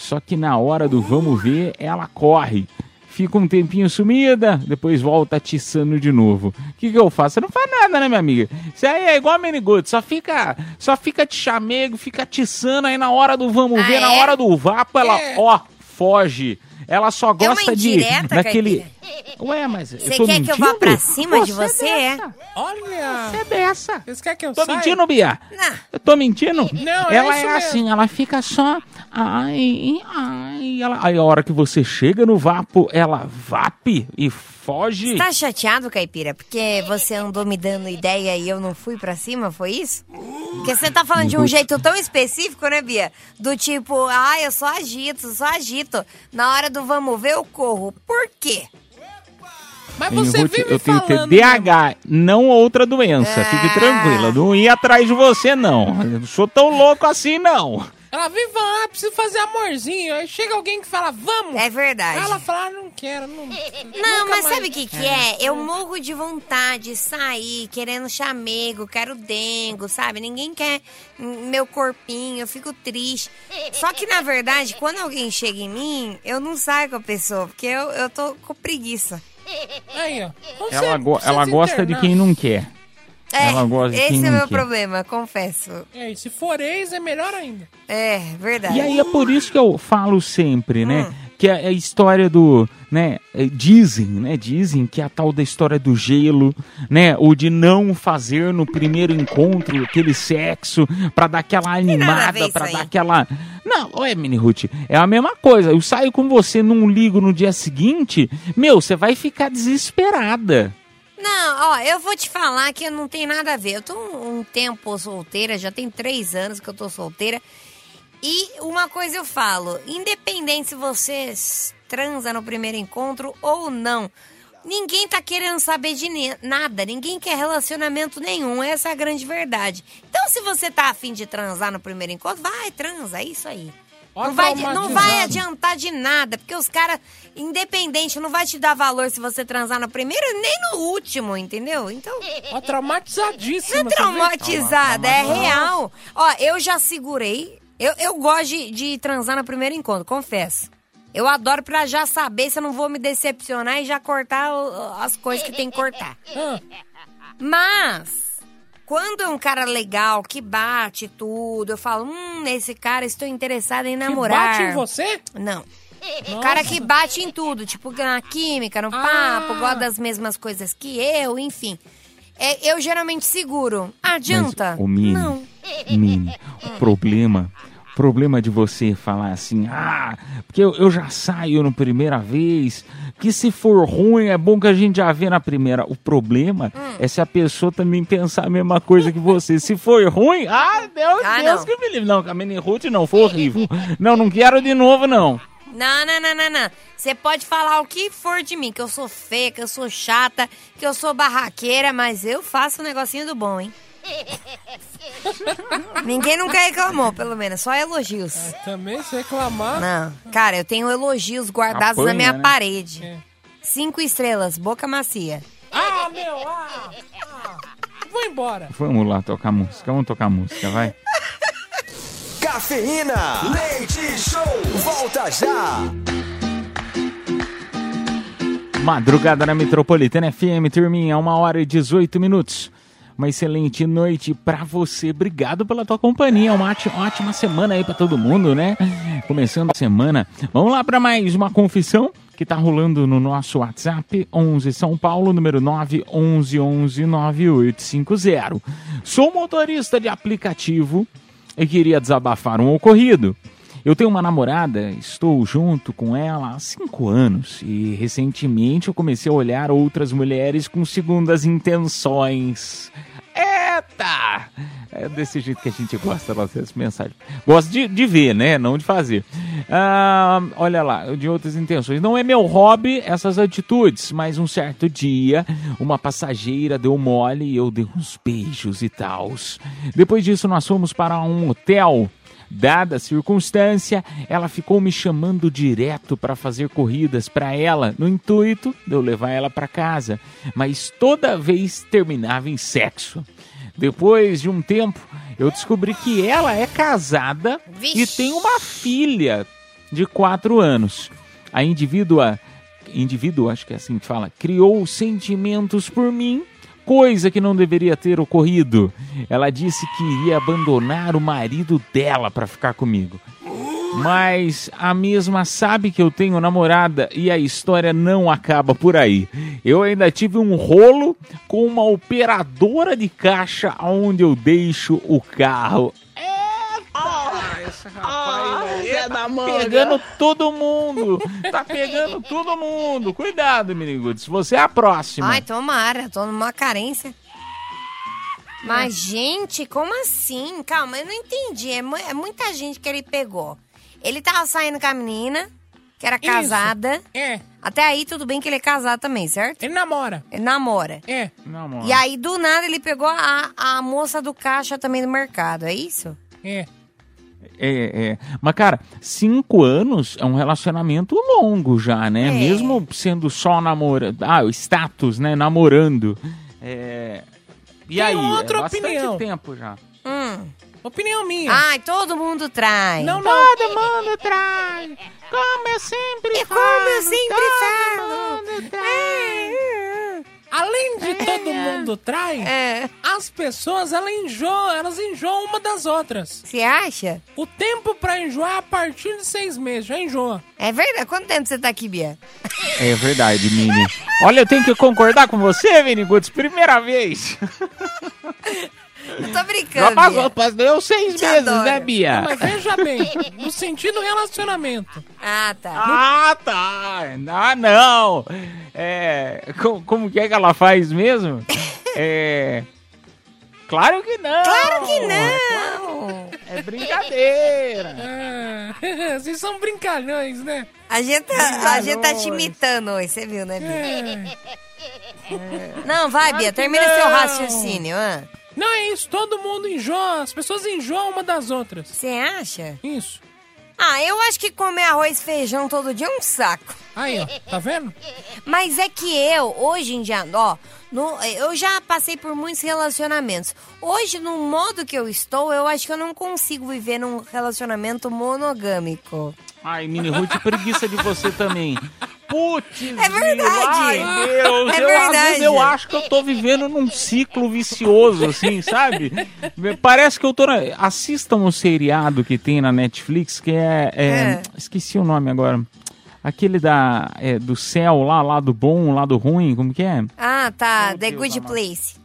Só que na hora do vamos ver, ela corre. Fica um tempinho sumida, depois volta atiçando de novo. O que, que eu faço? Você não faz nada, né, minha amiga? Isso aí é igual a Menigudo, só fica, só fica de chamego, fica atiçando aí na hora do vamos ver, na hora do vapo, ela, ó, foge. Ela só É uma gosta de indireta, daquele. Ué, mas Você tô quer que eu vá mentindo? pra cima de Você você? É? Olha! Você é dessa. Vocês querem que eu Tô saia? mentindo, Bia? Não. Eu tô mentindo? Não, é ela isso é mesmo. assim, ela fica só. Ai, ai. Ela, aí a hora que você chega no vapo, ela vape e foge. Você tá chateado, Caipira? Porque você andou me dando ideia e eu não fui pra cima, foi isso? Porque você tá falando de um Muito. jeito tão específico, né, Bia? Do tipo, ah, eu só agito, só agito. Na hora do vamos ver, eu corro. Por quê? Mas Eu, você vou te- vive eu tenho falando... TDAH, não outra doença. Fique Ah. tranquila, não ia atrás de você, não. Eu não sou tão louco assim, não. Ela vive falando, ah, preciso fazer amorzinho. Aí chega alguém que fala, vamos. É verdade. Aí ela fala, ah, não quero, não. Não, mas mais- sabe o que que é? Eu morro de vontade de sair, querendo chamego, quero dengo, sabe? Ninguém quer meu corpinho, eu fico triste. Só que, na verdade, quando alguém chega em mim, eu não saio com a pessoa, porque eu, eu tô com preguiça. Aí, ó. Então Ela, você go- ela gosta de internar. quem não quer. É, Ela gosta de esse é não meu problema, confesso. É, e se for ex, é melhor ainda. É, verdade. E aí é por isso que eu falo sempre, né? Hum. Que é a história do, né? é, Dizem, né? Dizem que é a tal da história do gelo, né? O de não fazer no primeiro encontro aquele sexo pra dar aquela animada, isso dar aí. aquela. Não, olha, Mini Ruth, é a mesma coisa. Eu saio com você, não ligo no dia seguinte, meu, você vai ficar desesperada. Não, ó, eu vou te falar que não tem nada a ver. Eu tô um, um tempo solteira, já tem três anos que eu tô solteira. E uma coisa eu falo, independente se você transa no primeiro encontro ou não, ninguém tá querendo saber de nada, ninguém quer relacionamento nenhum, essa é a grande verdade. Então se você tá afim de transar no primeiro encontro, vai, transa, é isso aí. Não vai, não vai adiantar de nada, porque os caras, independente, não vai te dar valor se você transar no primeiro nem no último, entendeu? Então. Ó, traumatizadíssima. Não é traumatizada, é real. Ó, eu já segurei. Eu, eu gosto de, de transar no primeiro encontro, confesso. Eu adoro pra já saber se eu não vou me decepcionar e já cortar as coisas que tem que cortar. Ah, Mas, quando é um cara legal, que bate tudo, eu falo, hum, esse cara, estou interessada em que namorar. bate em você? Não. Nossa. Cara que bate em tudo, tipo na química, no Ah. papo, gosta das mesmas coisas que eu, enfim. É, eu geralmente seguro. Adianta? Mas, ô, Mini, Não. Mini, o problema, o problema de você falar assim, ah, porque eu, eu já saio na primeira vez, que se for ruim é bom que a gente já vê na primeira. O problema Hum. é se a pessoa também pensar a mesma coisa que você. Se for ruim, ah, Deus, Ah, Deus não. que me livre. Não, com a Mini Ruth não, foi horrível. Não, não quero de novo, não. Não, não, não, não, não. Você pode falar o que for de mim, que eu sou feia, que eu sou chata, que eu sou barraqueira, mas eu faço um negocinho do bom, hein? Ninguém nunca reclamou, pelo menos, só elogios. Também se reclamar. Não, cara, eu tenho elogios guardados na Apanha, minha né? parede. É. Cinco estrelas, boca macia. Ah, meu, ah, ah. Vou embora. Vamos lá tocar música, vamos tocar música, vai. Cafeína, leite show, volta já. Madrugada na Metropolitana FM, turminha, uma hora e 18 minutos. Uma excelente noite pra você. Obrigado pela tua companhia. Uma ótima, semana aí pra todo mundo, né? Começando a semana. Vamos lá pra mais uma confissão. que tá rolando no nosso WhatsApp 11 São Paulo, número 9119850. Sou motorista de aplicativo e queria desabafar um ocorrido. Eu tenho uma namorada, estou junto com ela há cinco anos e recentemente eu comecei a olhar outras mulheres com segundas intenções. Eita! É desse jeito que a gente gosta das nossas mensagens. Gosta de, de ver, né? Não de fazer. Ah, olha lá, de outras intenções. Não é meu hobby essas atitudes, mas um certo dia, uma passageira deu mole e eu dei uns beijos e tal. Depois disso, nós fomos para um hotel. Dada a circunstância, ela ficou me chamando direto para fazer corridas para ela, no intuito de eu levar ela para casa, mas toda vez terminava em sexo. Depois de um tempo, eu descobri que ela é casada e tem uma filha de quatro anos. A indivídua, indivíduo, acho que é assim que fala, criou sentimentos por mim, coisa que não deveria ter ocorrido. Ela disse que iria abandonar o marido dela para ficar comigo. Mas a mesma sabe que eu tenho namorada e a história não acaba por aí. Eu ainda tive um rolo com uma operadora de caixa onde eu deixo o carro. Esse rapaz aí tá pegando todo mundo. Tá pegando todo mundo. Cuidado, Minigudes. Você é a próxima. Ai, tomara, tô numa carência. Mas, gente, como assim? Calma, eu não entendi. É, é muita gente que ele pegou. Ele tava saindo com a menina, que era Isso. casada. É. Até aí, tudo bem que ele é casado também, certo? Ele namora. Ele namora. É. Namora. E aí, do nada, ele pegou a, a moça do caixa também do mercado, é isso? É. É, é. Mas, cara, cinco anos é um relacionamento longo já, né? É. Mesmo sendo só namorando. Ah, o status, né? Namorando. É. E Tem aí? outra é bastante opinião. tempo já. Hum. Opinião minha. Ai, todo mundo trai. Não, não. Todo mundo trai. Como eu sempre É como eu sempre falo. Além de todo mundo trai, É. as pessoas elas enjoam, elas enjoam uma das outras. Você acha? O tempo pra enjoar é a partir de seis meses, já enjoa. É verdade? Quanto tempo você tá aqui, Bia? É verdade, Mini. Olha, eu tenho que concordar com você, Mini Goods. Primeira vez. Eu tô brincando. Já passou, Bia. deu seis Te meses, adoro. né, Bia? Mas veja bem, no sentido relacionamento. Ah, tá. Ah, tá. Ah, não. É, como, como que é que ela faz mesmo? É. Claro que não. Claro que não. É brincadeira. Ah, vocês são brincalhões, né? A gente, tá, a gente tá te imitando hoje, você viu, né, Bia? Não, vai, Bia, termina não. seu raciocínio. ah. Não é isso, todo mundo enjoa, as pessoas enjoam uma das outras. Você acha? Isso. Ah, eu acho que comer arroz e feijão todo dia é um saco. Aí, ó, tá vendo? Mas é que eu, hoje em dia, ó, no- eu já passei por muitos relacionamentos. Hoje, no modo que eu estou, eu acho que eu não consigo viver num relacionamento monogâmico. Ai, Mini Ruth, preguiça de você também. Putz, É verdade. Ai, Deus. É eu, verdade. eu acho que eu tô vivendo num ciclo vicioso, assim, sabe? Parece que eu tô... Na... Assistam um seriado que tem na Netflix, que é... é- É. Esqueci o nome agora. Aquele da, é, do céu lá, lado bom, lado ruim, como que é? Ah, tá. The Deus Good. Place.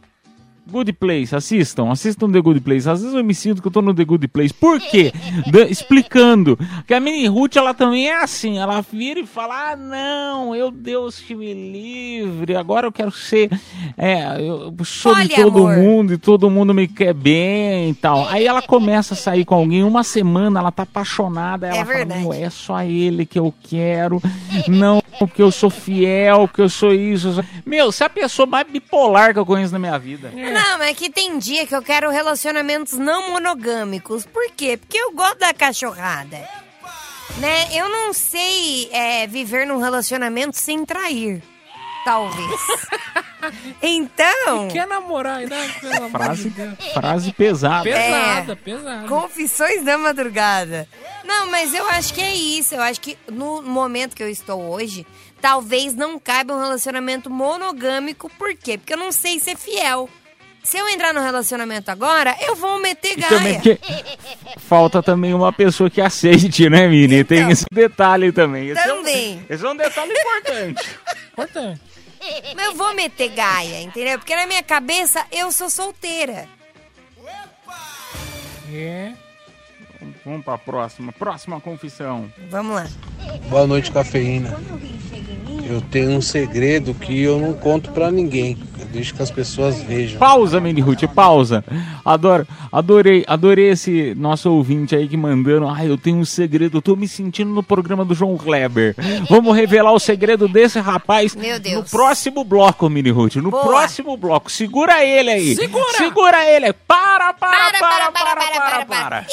Good Place, assistam, assistam The Good Place. Às vezes eu me sinto que eu tô no The Good Place. Por quê? Da- explicando. Que a Mini Ruth, ela também é assim. Ela vira e fala: Ah, não, eu Deus que me livre. Agora eu quero ser. É, eu sou de todo Poliamor. mundo e todo mundo me quer bem e tal. Aí ela começa a sair com alguém, uma semana ela tá apaixonada. Ela É fala. Meu, é só ele que eu quero. Não, porque eu sou fiel, que eu sou isso. eu sou-" Meu, você é a pessoa mais bipolar que eu conheço na minha vida. Não, mas é que tem dia que eu quero relacionamentos não monogâmicos. Por quê? Porque eu gosto da cachorrada. Né? Eu não sei é, viver num relacionamento sem trair. Talvez. então. Quer namorar, né? Pelo amor de Frase, Deus. frase pesada. Pesada, É. pesada. Confissões da madrugada. Não, mas eu acho que é isso. Eu acho que no momento que eu estou hoje, talvez não caiba um relacionamento monogâmico. Por quê? Porque eu não sei ser fiel. Se eu entrar no relacionamento agora, eu vou meter gaia. também porque falta também uma pessoa que aceite, né, Mini? Tem esse detalhe também. Esse é um- Também. esse é um detalhe importante. Importante. Mas eu vou meter gaia, entendeu? Porque na minha cabeça eu sou solteira. É. Vamos pra próxima. Próxima confissão. Vamos lá. Boa noite, cafeína. Eu tenho um segredo que eu não conto pra ninguém. Eu deixo que as pessoas vejam. Pausa, Mini Ruth, pausa. Adoro, adorei, adorei esse nosso ouvinte aí que mandando. Ai, eu tenho um segredo, eu tô me sentindo no programa do João Kleber. Vamos revelar o segredo desse rapaz Meu Deus. no próximo bloco, Mini Ruth. No Boa. próximo bloco. Segura ele aí. Segura! Segura ele. Para, para, Para, para, para, para, para.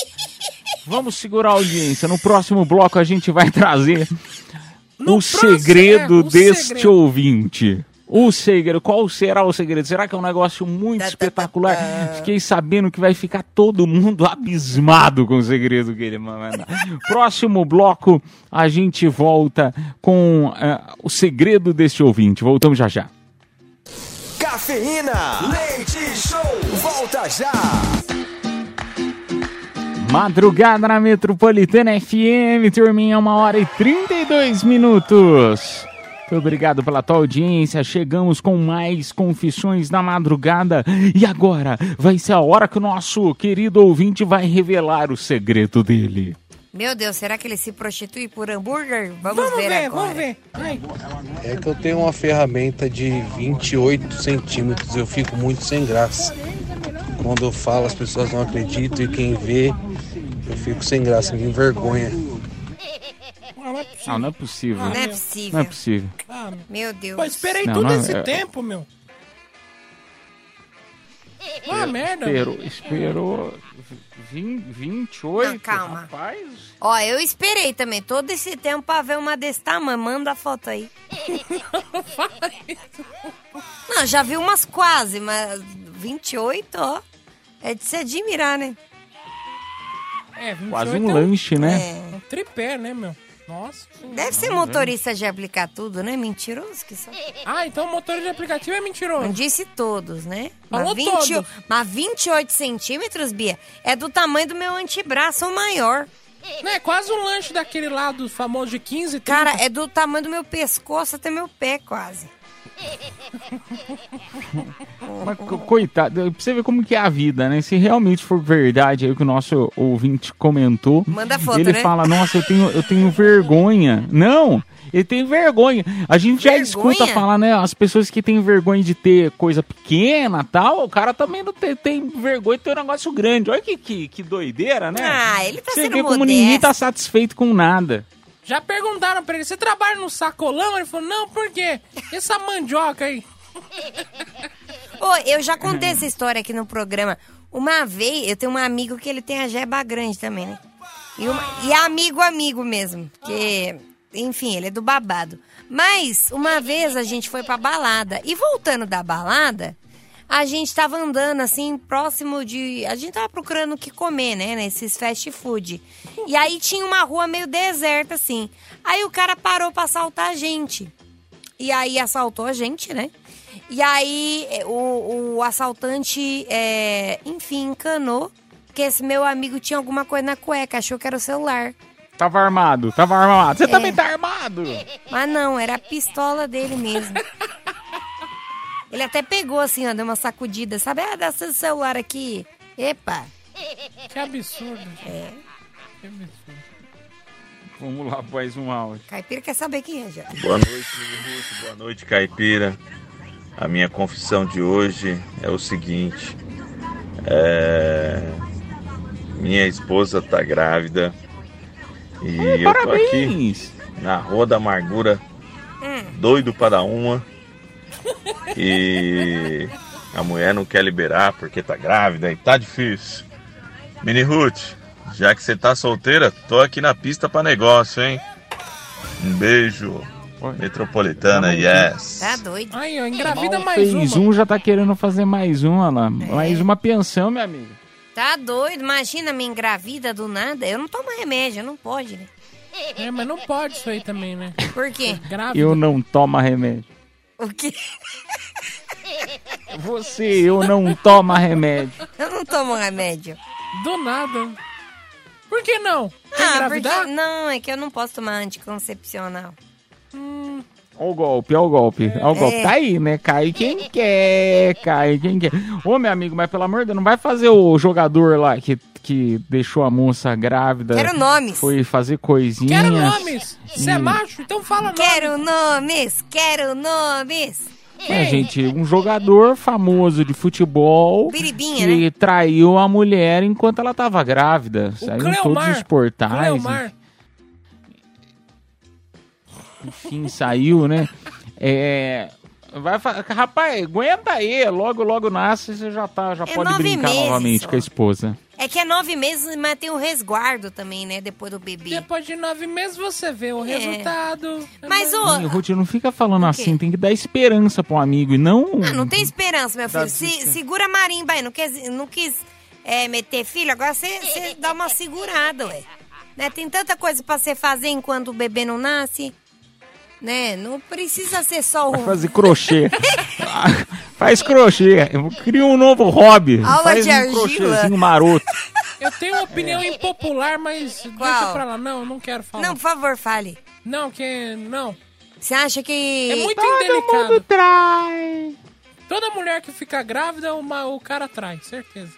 Vamos segurar a audiência. No próximo bloco a gente vai trazer o segredo é, o deste segredo. ouvinte. O segredo, qual será o segredo? Será que é um negócio muito espetacular? Fiquei sabendo que vai ficar todo mundo abismado com o segredo que ele manda. Próximo bloco, a gente volta com eh, o segredo deste ouvinte. Voltamos já já. Cafeína, leite show, volta já. Madrugada na Metropolitana FM, turminha, uma hora e 32 minutos. Muito obrigado pela tua audiência. Chegamos com mais confissões na madrugada. E agora vai ser a hora que o nosso querido ouvinte vai revelar o segredo dele. Meu Deus, será que ele se prostitui por hambúrguer? Vamos, Vamos ver, ver, agora. vamos ver. Ai. É que eu tenho uma ferramenta de 28 centímetros. Eu fico muito sem graça. Quando eu falo, as pessoas não acreditam e quem vê, eu fico sem graça, me envergonha. Não, não é possível. Não é possível. Não é possível. Ah, Meu Deus. pô, esperei Não, todo não, esse é- tempo, meu. Ah, merda. Esperou, esperou vin- 28. Não, calma. Rapaz. Ó, eu esperei também todo esse tempo pra ver uma desse tamanho. Manda a foto aí. Não, já vi umas quase, mas 28, ó. É de se admirar, né? É, 28 Quase é um lanche, né? Um tripé, né, meu? Nossa. Deve ser motorista de aplicar tudo, né? Mentiroso que só. Ah, então o motor de aplicativo é mentiroso. Não disse todos, né? Falou mas, 20 todos. mas 28 centímetros, Bia, é do tamanho do meu antebraço ou maior. É quase um lanche daquele lá do famoso de 15, 30. Cara, é do tamanho do meu pescoço até meu pé, quase. Mas, co- coitado, pra você ver como que é a vida, né? Se realmente for verdade aí o que o nosso ouvinte comentou, Manda foto, ele né? fala, nossa, eu tenho, eu tenho vergonha. Não, ele tem vergonha. A gente já Vergonha? escuta falar, né? As pessoas que têm vergonha de ter coisa pequena tal, o cara também não tem, tem vergonha de ter um negócio grande. Olha que, que, que doideira, né? Ah, ele tá Você sendo vê como modesto. ninguém tá satisfeito com nada. Já perguntaram pra ele, você trabalha no sacolão? Ele falou, não, por quê? Essa mandioca aí. Ô, eu já contei essa história aqui no programa. Uma vez, eu tenho um amigo que ele tem a jeba grande também, né? E, uma- e amigo, amigo mesmo. Que, enfim, ele é do babado. Mas, uma vez a gente foi pra balada. E voltando da balada, a gente tava andando assim, próximo de. A gente tava procurando o que comer, né? Nesses fast food. E aí tinha uma rua meio deserta, assim. Aí o cara parou pra assaltar a gente. E aí assaltou a gente, né? E aí eh, o, o assaltante, é, enfim, encanou que esse meu amigo tinha alguma coisa na cueca, achou que era o celular. Tava armado, tava armado. Você É. também tá armado. Mas não, era a pistola dele mesmo. Ele até pegou assim, ó, deu uma sacudida, sabe? Ah, dá seu celular aqui. Epa. Que absurdo. É. Que absurdo. Vamos lá, mais um áudio. Caipira quer saber quem é já. Boa noite, Ruth. Boa noite, Caipira. A minha confissão de hoje é o seguinte: é, minha esposa tá grávida e Ih, eu tô aqui parabéns! na Rua da Amargura, doido para uma e a mulher não quer liberar porque tá grávida e tá difícil. Mini Ruth, já que você tá solteira, tô aqui na pista pra negócio, hein? Um beijo. Metropolitana, yes. Tá doido. Aí, ó, engravida Mal mais fez uma. um, já tá querendo fazer mais um, olha lá. Mais uma pensão, minha amiga. Tá doido? Imagina me engravida do nada. Eu não tomo remédio, não pode, né? É, mas não pode isso aí também, né? Por quê? Grávida. Eu não tomo remédio. O quê? Você, eu não toma remédio. Eu não tomo remédio. Do nada. Por que não? Quer Ah, engravidar? porque... Não, é que eu não posso tomar anticoncepcional. Ó o golpe, ó o golpe, ó o golpe. É. Tá aí, né? Cai quem quer, cai quem quer. Ô, meu amigo, mas pelo amor de Deus, não vai fazer o jogador lá que, que deixou a moça grávida. Quero nomes. Foi fazer coisinhas. Quero nomes. Você é macho? Então fala nomes. Quero nomes, quero nomes. É, gente, um jogador famoso de futebol Biribinha, que né? traiu a mulher enquanto ela tava grávida. Saiu em todos Cleomar. os portais. Cleomar. Enfim, saiu, né? É. Vai, rapaz, aguenta aí, logo, logo nasce, você já tá, já É pode brincar meses novamente só. com a esposa. É que é nove meses, mas tem o resguardo também, né? Depois do bebê. Depois de nove meses você vê o resultado. Mas, É. ô, Ruth, não fica falando assim, tem que dar esperança pro amigo e não. Ah, não tem esperança, meu filho. Se, segura a marimba aí. Não quis, não quis é, meter filho, agora você você dá uma segurada, ué. Né? Tem tanta coisa pra você fazer enquanto o bebê não nasce. Né? Não precisa ser só Vai o. fazer crochê. Faz crochê. Cria um novo hobby. Aula Faz de um argila. crochêzinho maroto. Eu tenho uma opinião impopular, mas deixa pra lá. Não, não quero falar. Não, por favor, fale. Não, que. Não. Você acha que. É muito Todo indelicado. mundo trai. Toda mulher que fica grávida, uma, o cara trai, certeza.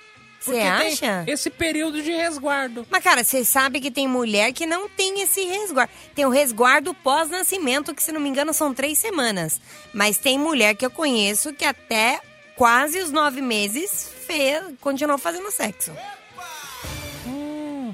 Você acha? Esse período de resguardo. Mas, cara, você sabe que tem mulher que não tem esse resguardo. Tem o resguardo pós-nascimento, que, se não me engano, são três semanas. Mas tem mulher que eu conheço que até quase os nove meses fez, continuou fazendo sexo.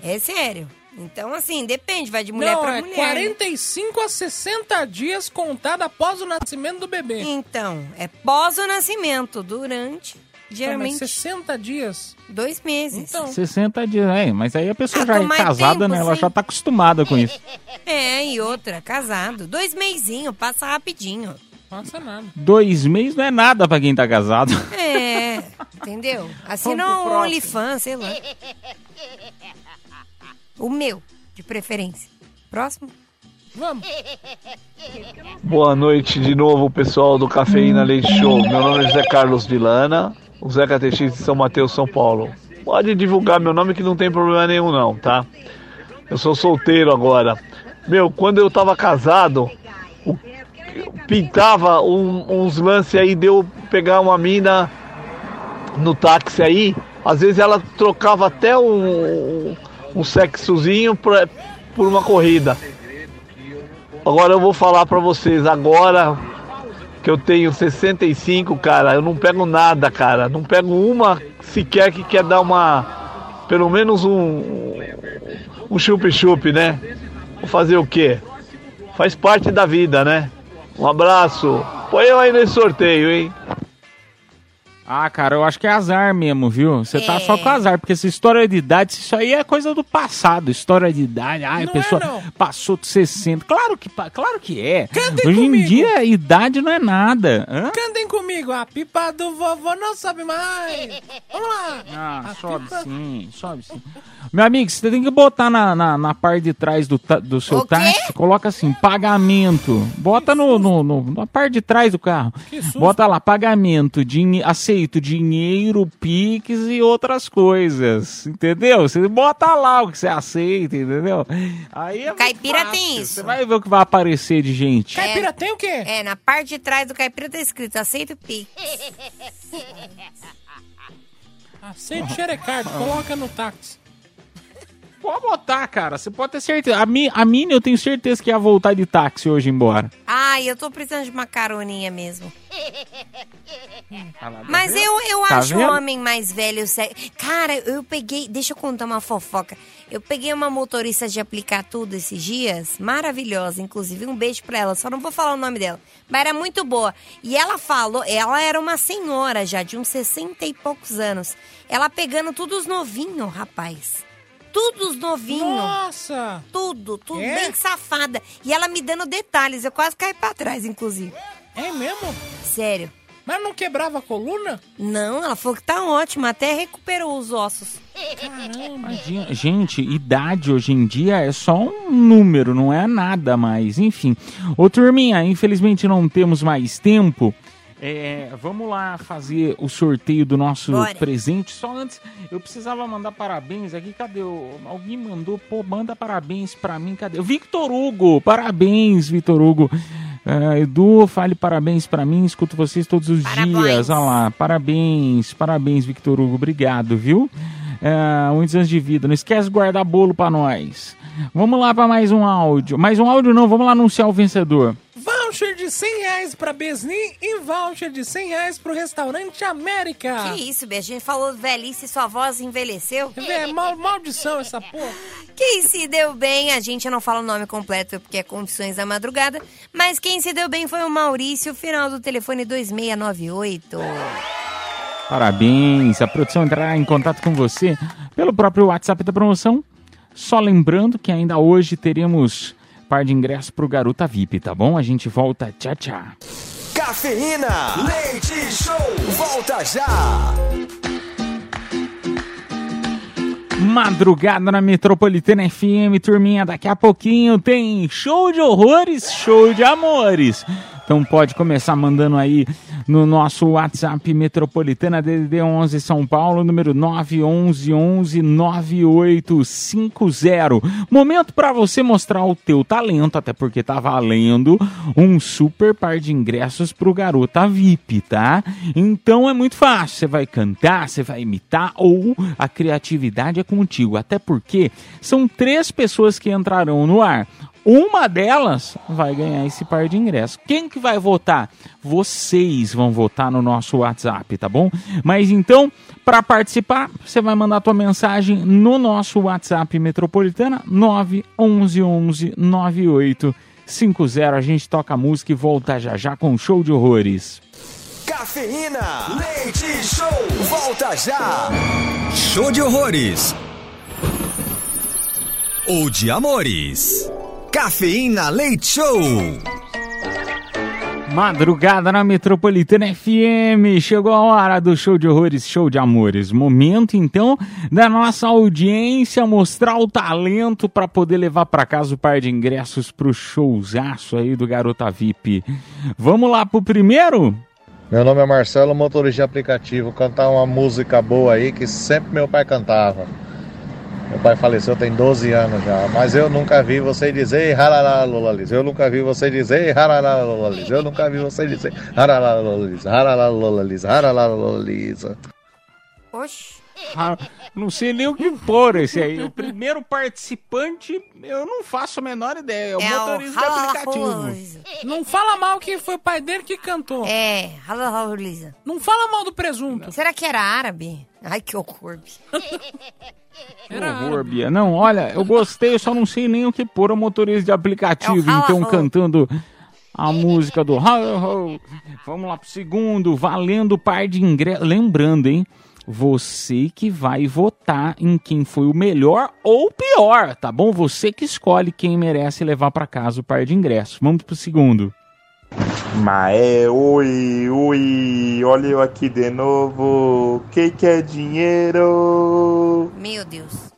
É sério. Então, assim, depende, vai de mulher não, pra é mulher. 45 a 60 dias contado após o nascimento do bebê. Então, é pós o nascimento, durante, geralmente, mas 60 dias? dois meses. Então, 60 dias, é, mas aí a pessoa Ah, já é casada, tempo, né? Ela sim. já tá acostumada com isso. É, e outra, casado. Dois meizinho, passa rapidinho. passa nada. Dois meses não é nada pra quem tá casado. É, entendeu? Assina um. OnlyFans, sei lá. O meu, de preferência. Próximo? Vamos. Boa noite de novo, pessoal do Cafeína Leite Show. Meu nome é José Carlos Vilana, Zé KTX de São Mateus, São Paulo. Pode divulgar meu nome que não tem problema nenhum não, tá? Eu sou solteiro agora. Meu, quando eu tava casado, o- pintava um- uns lances aí de eu pegar uma mina no táxi aí. Às vezes ela trocava até um, um sexozinho pra, por uma corrida. Agora eu vou falar pra vocês, agora que eu tenho 65, cara, eu não pego nada, cara. Não pego uma sequer que quer dar uma. Pelo menos um. Um chup-chup, né? Vou fazer o quê? Faz parte da vida, né? Um abraço. Põe eu aí nesse sorteio, hein? Ah, cara, eu acho que é azar mesmo, viu? Você tá É. só com azar, porque essa história de idade, isso aí é coisa do passado. História de idade, ai, a Não pessoa é, não. passou de 60. Claro que, claro que é. Hoje em dia, idade não é nada. Hã? Cantem comigo, a pipa do vovô não sobe mais. Vamos lá. Ah, A sobe pipa- sim, sobe sim. Meu amigo, você tem que botar na, na, na parte de trás do, do seu táxi, coloca assim, pagamento. Bota no, no, no- na parte de trás do carro. Bota lá, pagamento, dinhe aceito dinheiro, Pix e outras coisas. Entendeu? Você bota lá o que você aceita, entendeu? Aí é Caipira fácil. tem isso. Você vai ver o que vai aparecer de gente. Caipira tem o quê? É, na parte de trás do caipira tá escrito aceito Pix. Aceite xerecardo, coloca no táxi. Pode botar, cara. Você pode ter certeza. A, mi, a Mini, eu tenho certeza que ia voltar de táxi hoje embora. Ai, eu tô precisando de uma caroninha mesmo. Tá Mas eu, eu Tá acho o homem mais velho. Cara, eu peguei. Deixa eu contar uma fofoca. Eu peguei uma motorista de aplicar tudo esses dias. Maravilhosa, inclusive. Um beijo pra ela. Só não vou falar o nome dela. Mas era muito boa. E ela falou. Ela era uma senhora já, de uns 60 e poucos anos. Ela pegando tudo os novinhos, rapaz. Tudo os novinhos. Nossa! Tudo, tudo É? bem safada. E ela me dando detalhes. Eu quase caí pra trás, inclusive. É mesmo? Sério. Mas não quebrava a coluna? Não, ela falou que tá ótima, até recuperou os ossos. Caramba. Imagina, gente, idade hoje em dia é só um número, não é nada mais. Enfim. Ô, turminha, infelizmente não temos mais tempo. É, vamos lá fazer o sorteio do nosso Bora. presente. Só antes, eu precisava mandar parabéns aqui. Cadê? o- Alguém mandou, pô, manda parabéns pra mim. Cadê? Victor Hugo, parabéns, Victor Hugo. É, Edu, fale parabéns pra mim. Escuto vocês todos os dias. Olha lá, parabéns, parabéns, Victor Hugo. Obrigado, viu? É, muitos anos de vida. Não esquece de guardar bolo pra nós. Vamos lá pra mais um áudio. Mais um áudio não, vamos lá anunciar o vencedor. Voucher de 100 reais pra Besni e voucher de 100 reais pro restaurante América. Que isso, gente falou velhice e sua voz envelheceu? É mal, maldição essa porra. Quem se deu bem, a gente não fala o nome completo porque é Confissões da Madrugada, mas quem se deu bem foi o Maurício, final do telefone 2698. Parabéns! A produção entrará em contato com você pelo próprio WhatsApp da promoção. Só lembrando que ainda hoje teremos par de ingressos pro Garota VIP, tá bom? A gente volta. Tchau, tchau. Cafeína, leite show, volta já. Madrugada na Metropolitana FM, turminha. Daqui a pouquinho tem show de horrores, show de amores. Então pode começar mandando aí no nosso WhatsApp Metropolitana DDD 11 São Paulo, número 911-9850. Momento para você mostrar o teu talento, até porque tá valendo um super par de ingressos pro Garota VIP, tá? Então é muito fácil, você vai cantar, você vai imitar ou a criatividade é contigo, até porque são três pessoas que entrarão no ar. Uma delas vai ganhar esse par de ingressos. Quem que vai votar? Vocês vão votar no nosso WhatsApp, tá bom? Mas então, para participar, você vai mandar tua mensagem no nosso WhatsApp Metropolitana 911 9850. A gente toca música e volta já já com um show de horrores. Cafeína, leite show, volta já. Show de horrores. Ou de amores. Cafeína Leite Show. Madrugada na Metropolitana FM, chegou a hora do show de horrores, show de amores. Momento então da nossa audiência mostrar o talento para poder levar para casa o par de ingressos pro showzaço aí do Garota VIP. Vamos lá pro primeiro? Meu nome é Marcelo, motorista de aplicativo. Cantar uma música boa aí que sempre meu pai cantava. Meu pai faleceu tem 12 anos já, mas eu nunca vi você dizer harará lolalis. Eu nunca vi você dizer harará lolalis. Eu nunca vi você dizer harará lolalis, harará lolalis, harará lolalis. Oxi. Ah, não sei nem o que pôr esse aí. O primeiro participante, eu não faço a menor ideia. É o É o motorista de Rala aplicativo. Não fala mal que foi o pai dele que cantou. É, Lisa. Não fala mal do presunto. Será que era árabe? Ai, que horror. Que horror, Bia. Não, olha, eu gostei, eu só não sei nem o que pôr o motorista de aplicativo. É então, cantando a música do Ho, Ho. Vamos lá pro segundo, valendo o par de ingressos. Lembrando, hein? Você que vai votar em quem foi o melhor ou pior, tá bom? Você que escolhe quem merece levar pra casa o par de ingressos. Vamos pro segundo. Maé, oi, oi, olha eu aqui de novo. Que que é dinheiro? Meu Deus.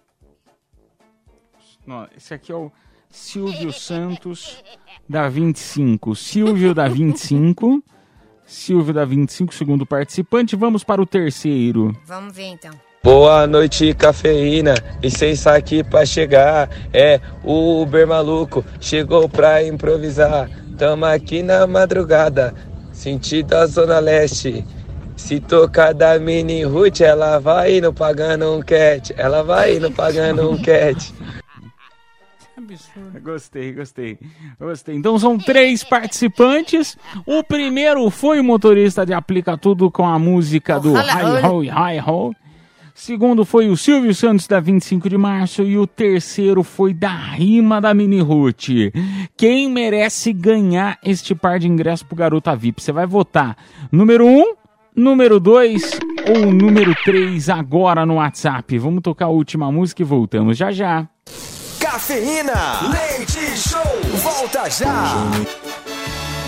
Não, esse aqui é o Silvio Santos da 25. Silvio da 25. Silvio da 25, segundo participante. Vamos para o terceiro. Vamos ver então. Boa noite, cafeína. Licença aqui pra chegar. É o Uber maluco. Chegou pra improvisar. Tamo aqui na madrugada. Sentido a Zona Leste. Se tocar da mini Ruth, ela vai indo pagando um cat. Ela vai indo pagando um cat. Gostei, gostei. Gostei. Então são três participantes. O primeiro foi o motorista de Aplica Tudo com a música do Hi Ho Hi Ho. Segundo foi o Silvio Santos da 25 de março e o terceiro foi da rima da Mini Ruth. Quem merece ganhar este par de ingressos pro Garota VIP? Você vai votar número 1, um, número 2 ou número 3 agora no WhatsApp. Vamos tocar a última música e voltamos já já. Cafeína, leite show, volta já.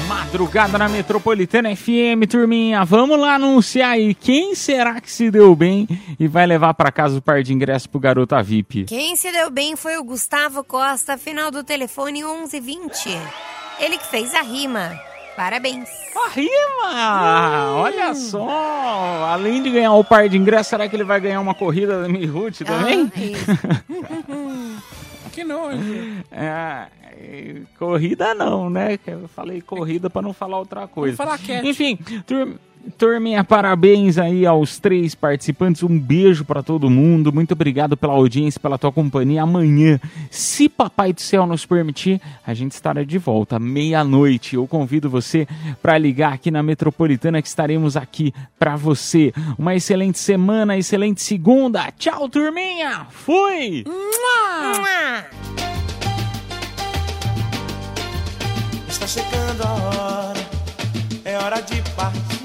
Madrugada na Metropolitana FM, turminha. Vamos lá anunciar aí quem será que se deu bem e vai levar para casa o par de ingressos pro Garota VIP. Quem se deu bem foi o Gustavo Costa, final do telefone 1120. Ele que fez a rima. Parabéns. A rima! Olha só! Além de ganhar o par de ingressos, será que ele vai ganhar uma corrida da Mirut também? Que nojo. É, é, corrida não, né? Que Eu falei corrida pra não falar outra coisa. falar cat. Enfim, tur turminha, parabéns aí aos três participantes. Um beijo pra todo mundo. Muito obrigado pela audiência, pela tua companhia. Amanhã, se Papai do Céu nos permitir, a gente estará de volta meia-noite. Eu convido você pra ligar aqui na Metropolitana que estaremos aqui pra você. Uma excelente semana, excelente segunda. Tchau, turminha. Fui. Está chegando a hora, é hora de partir.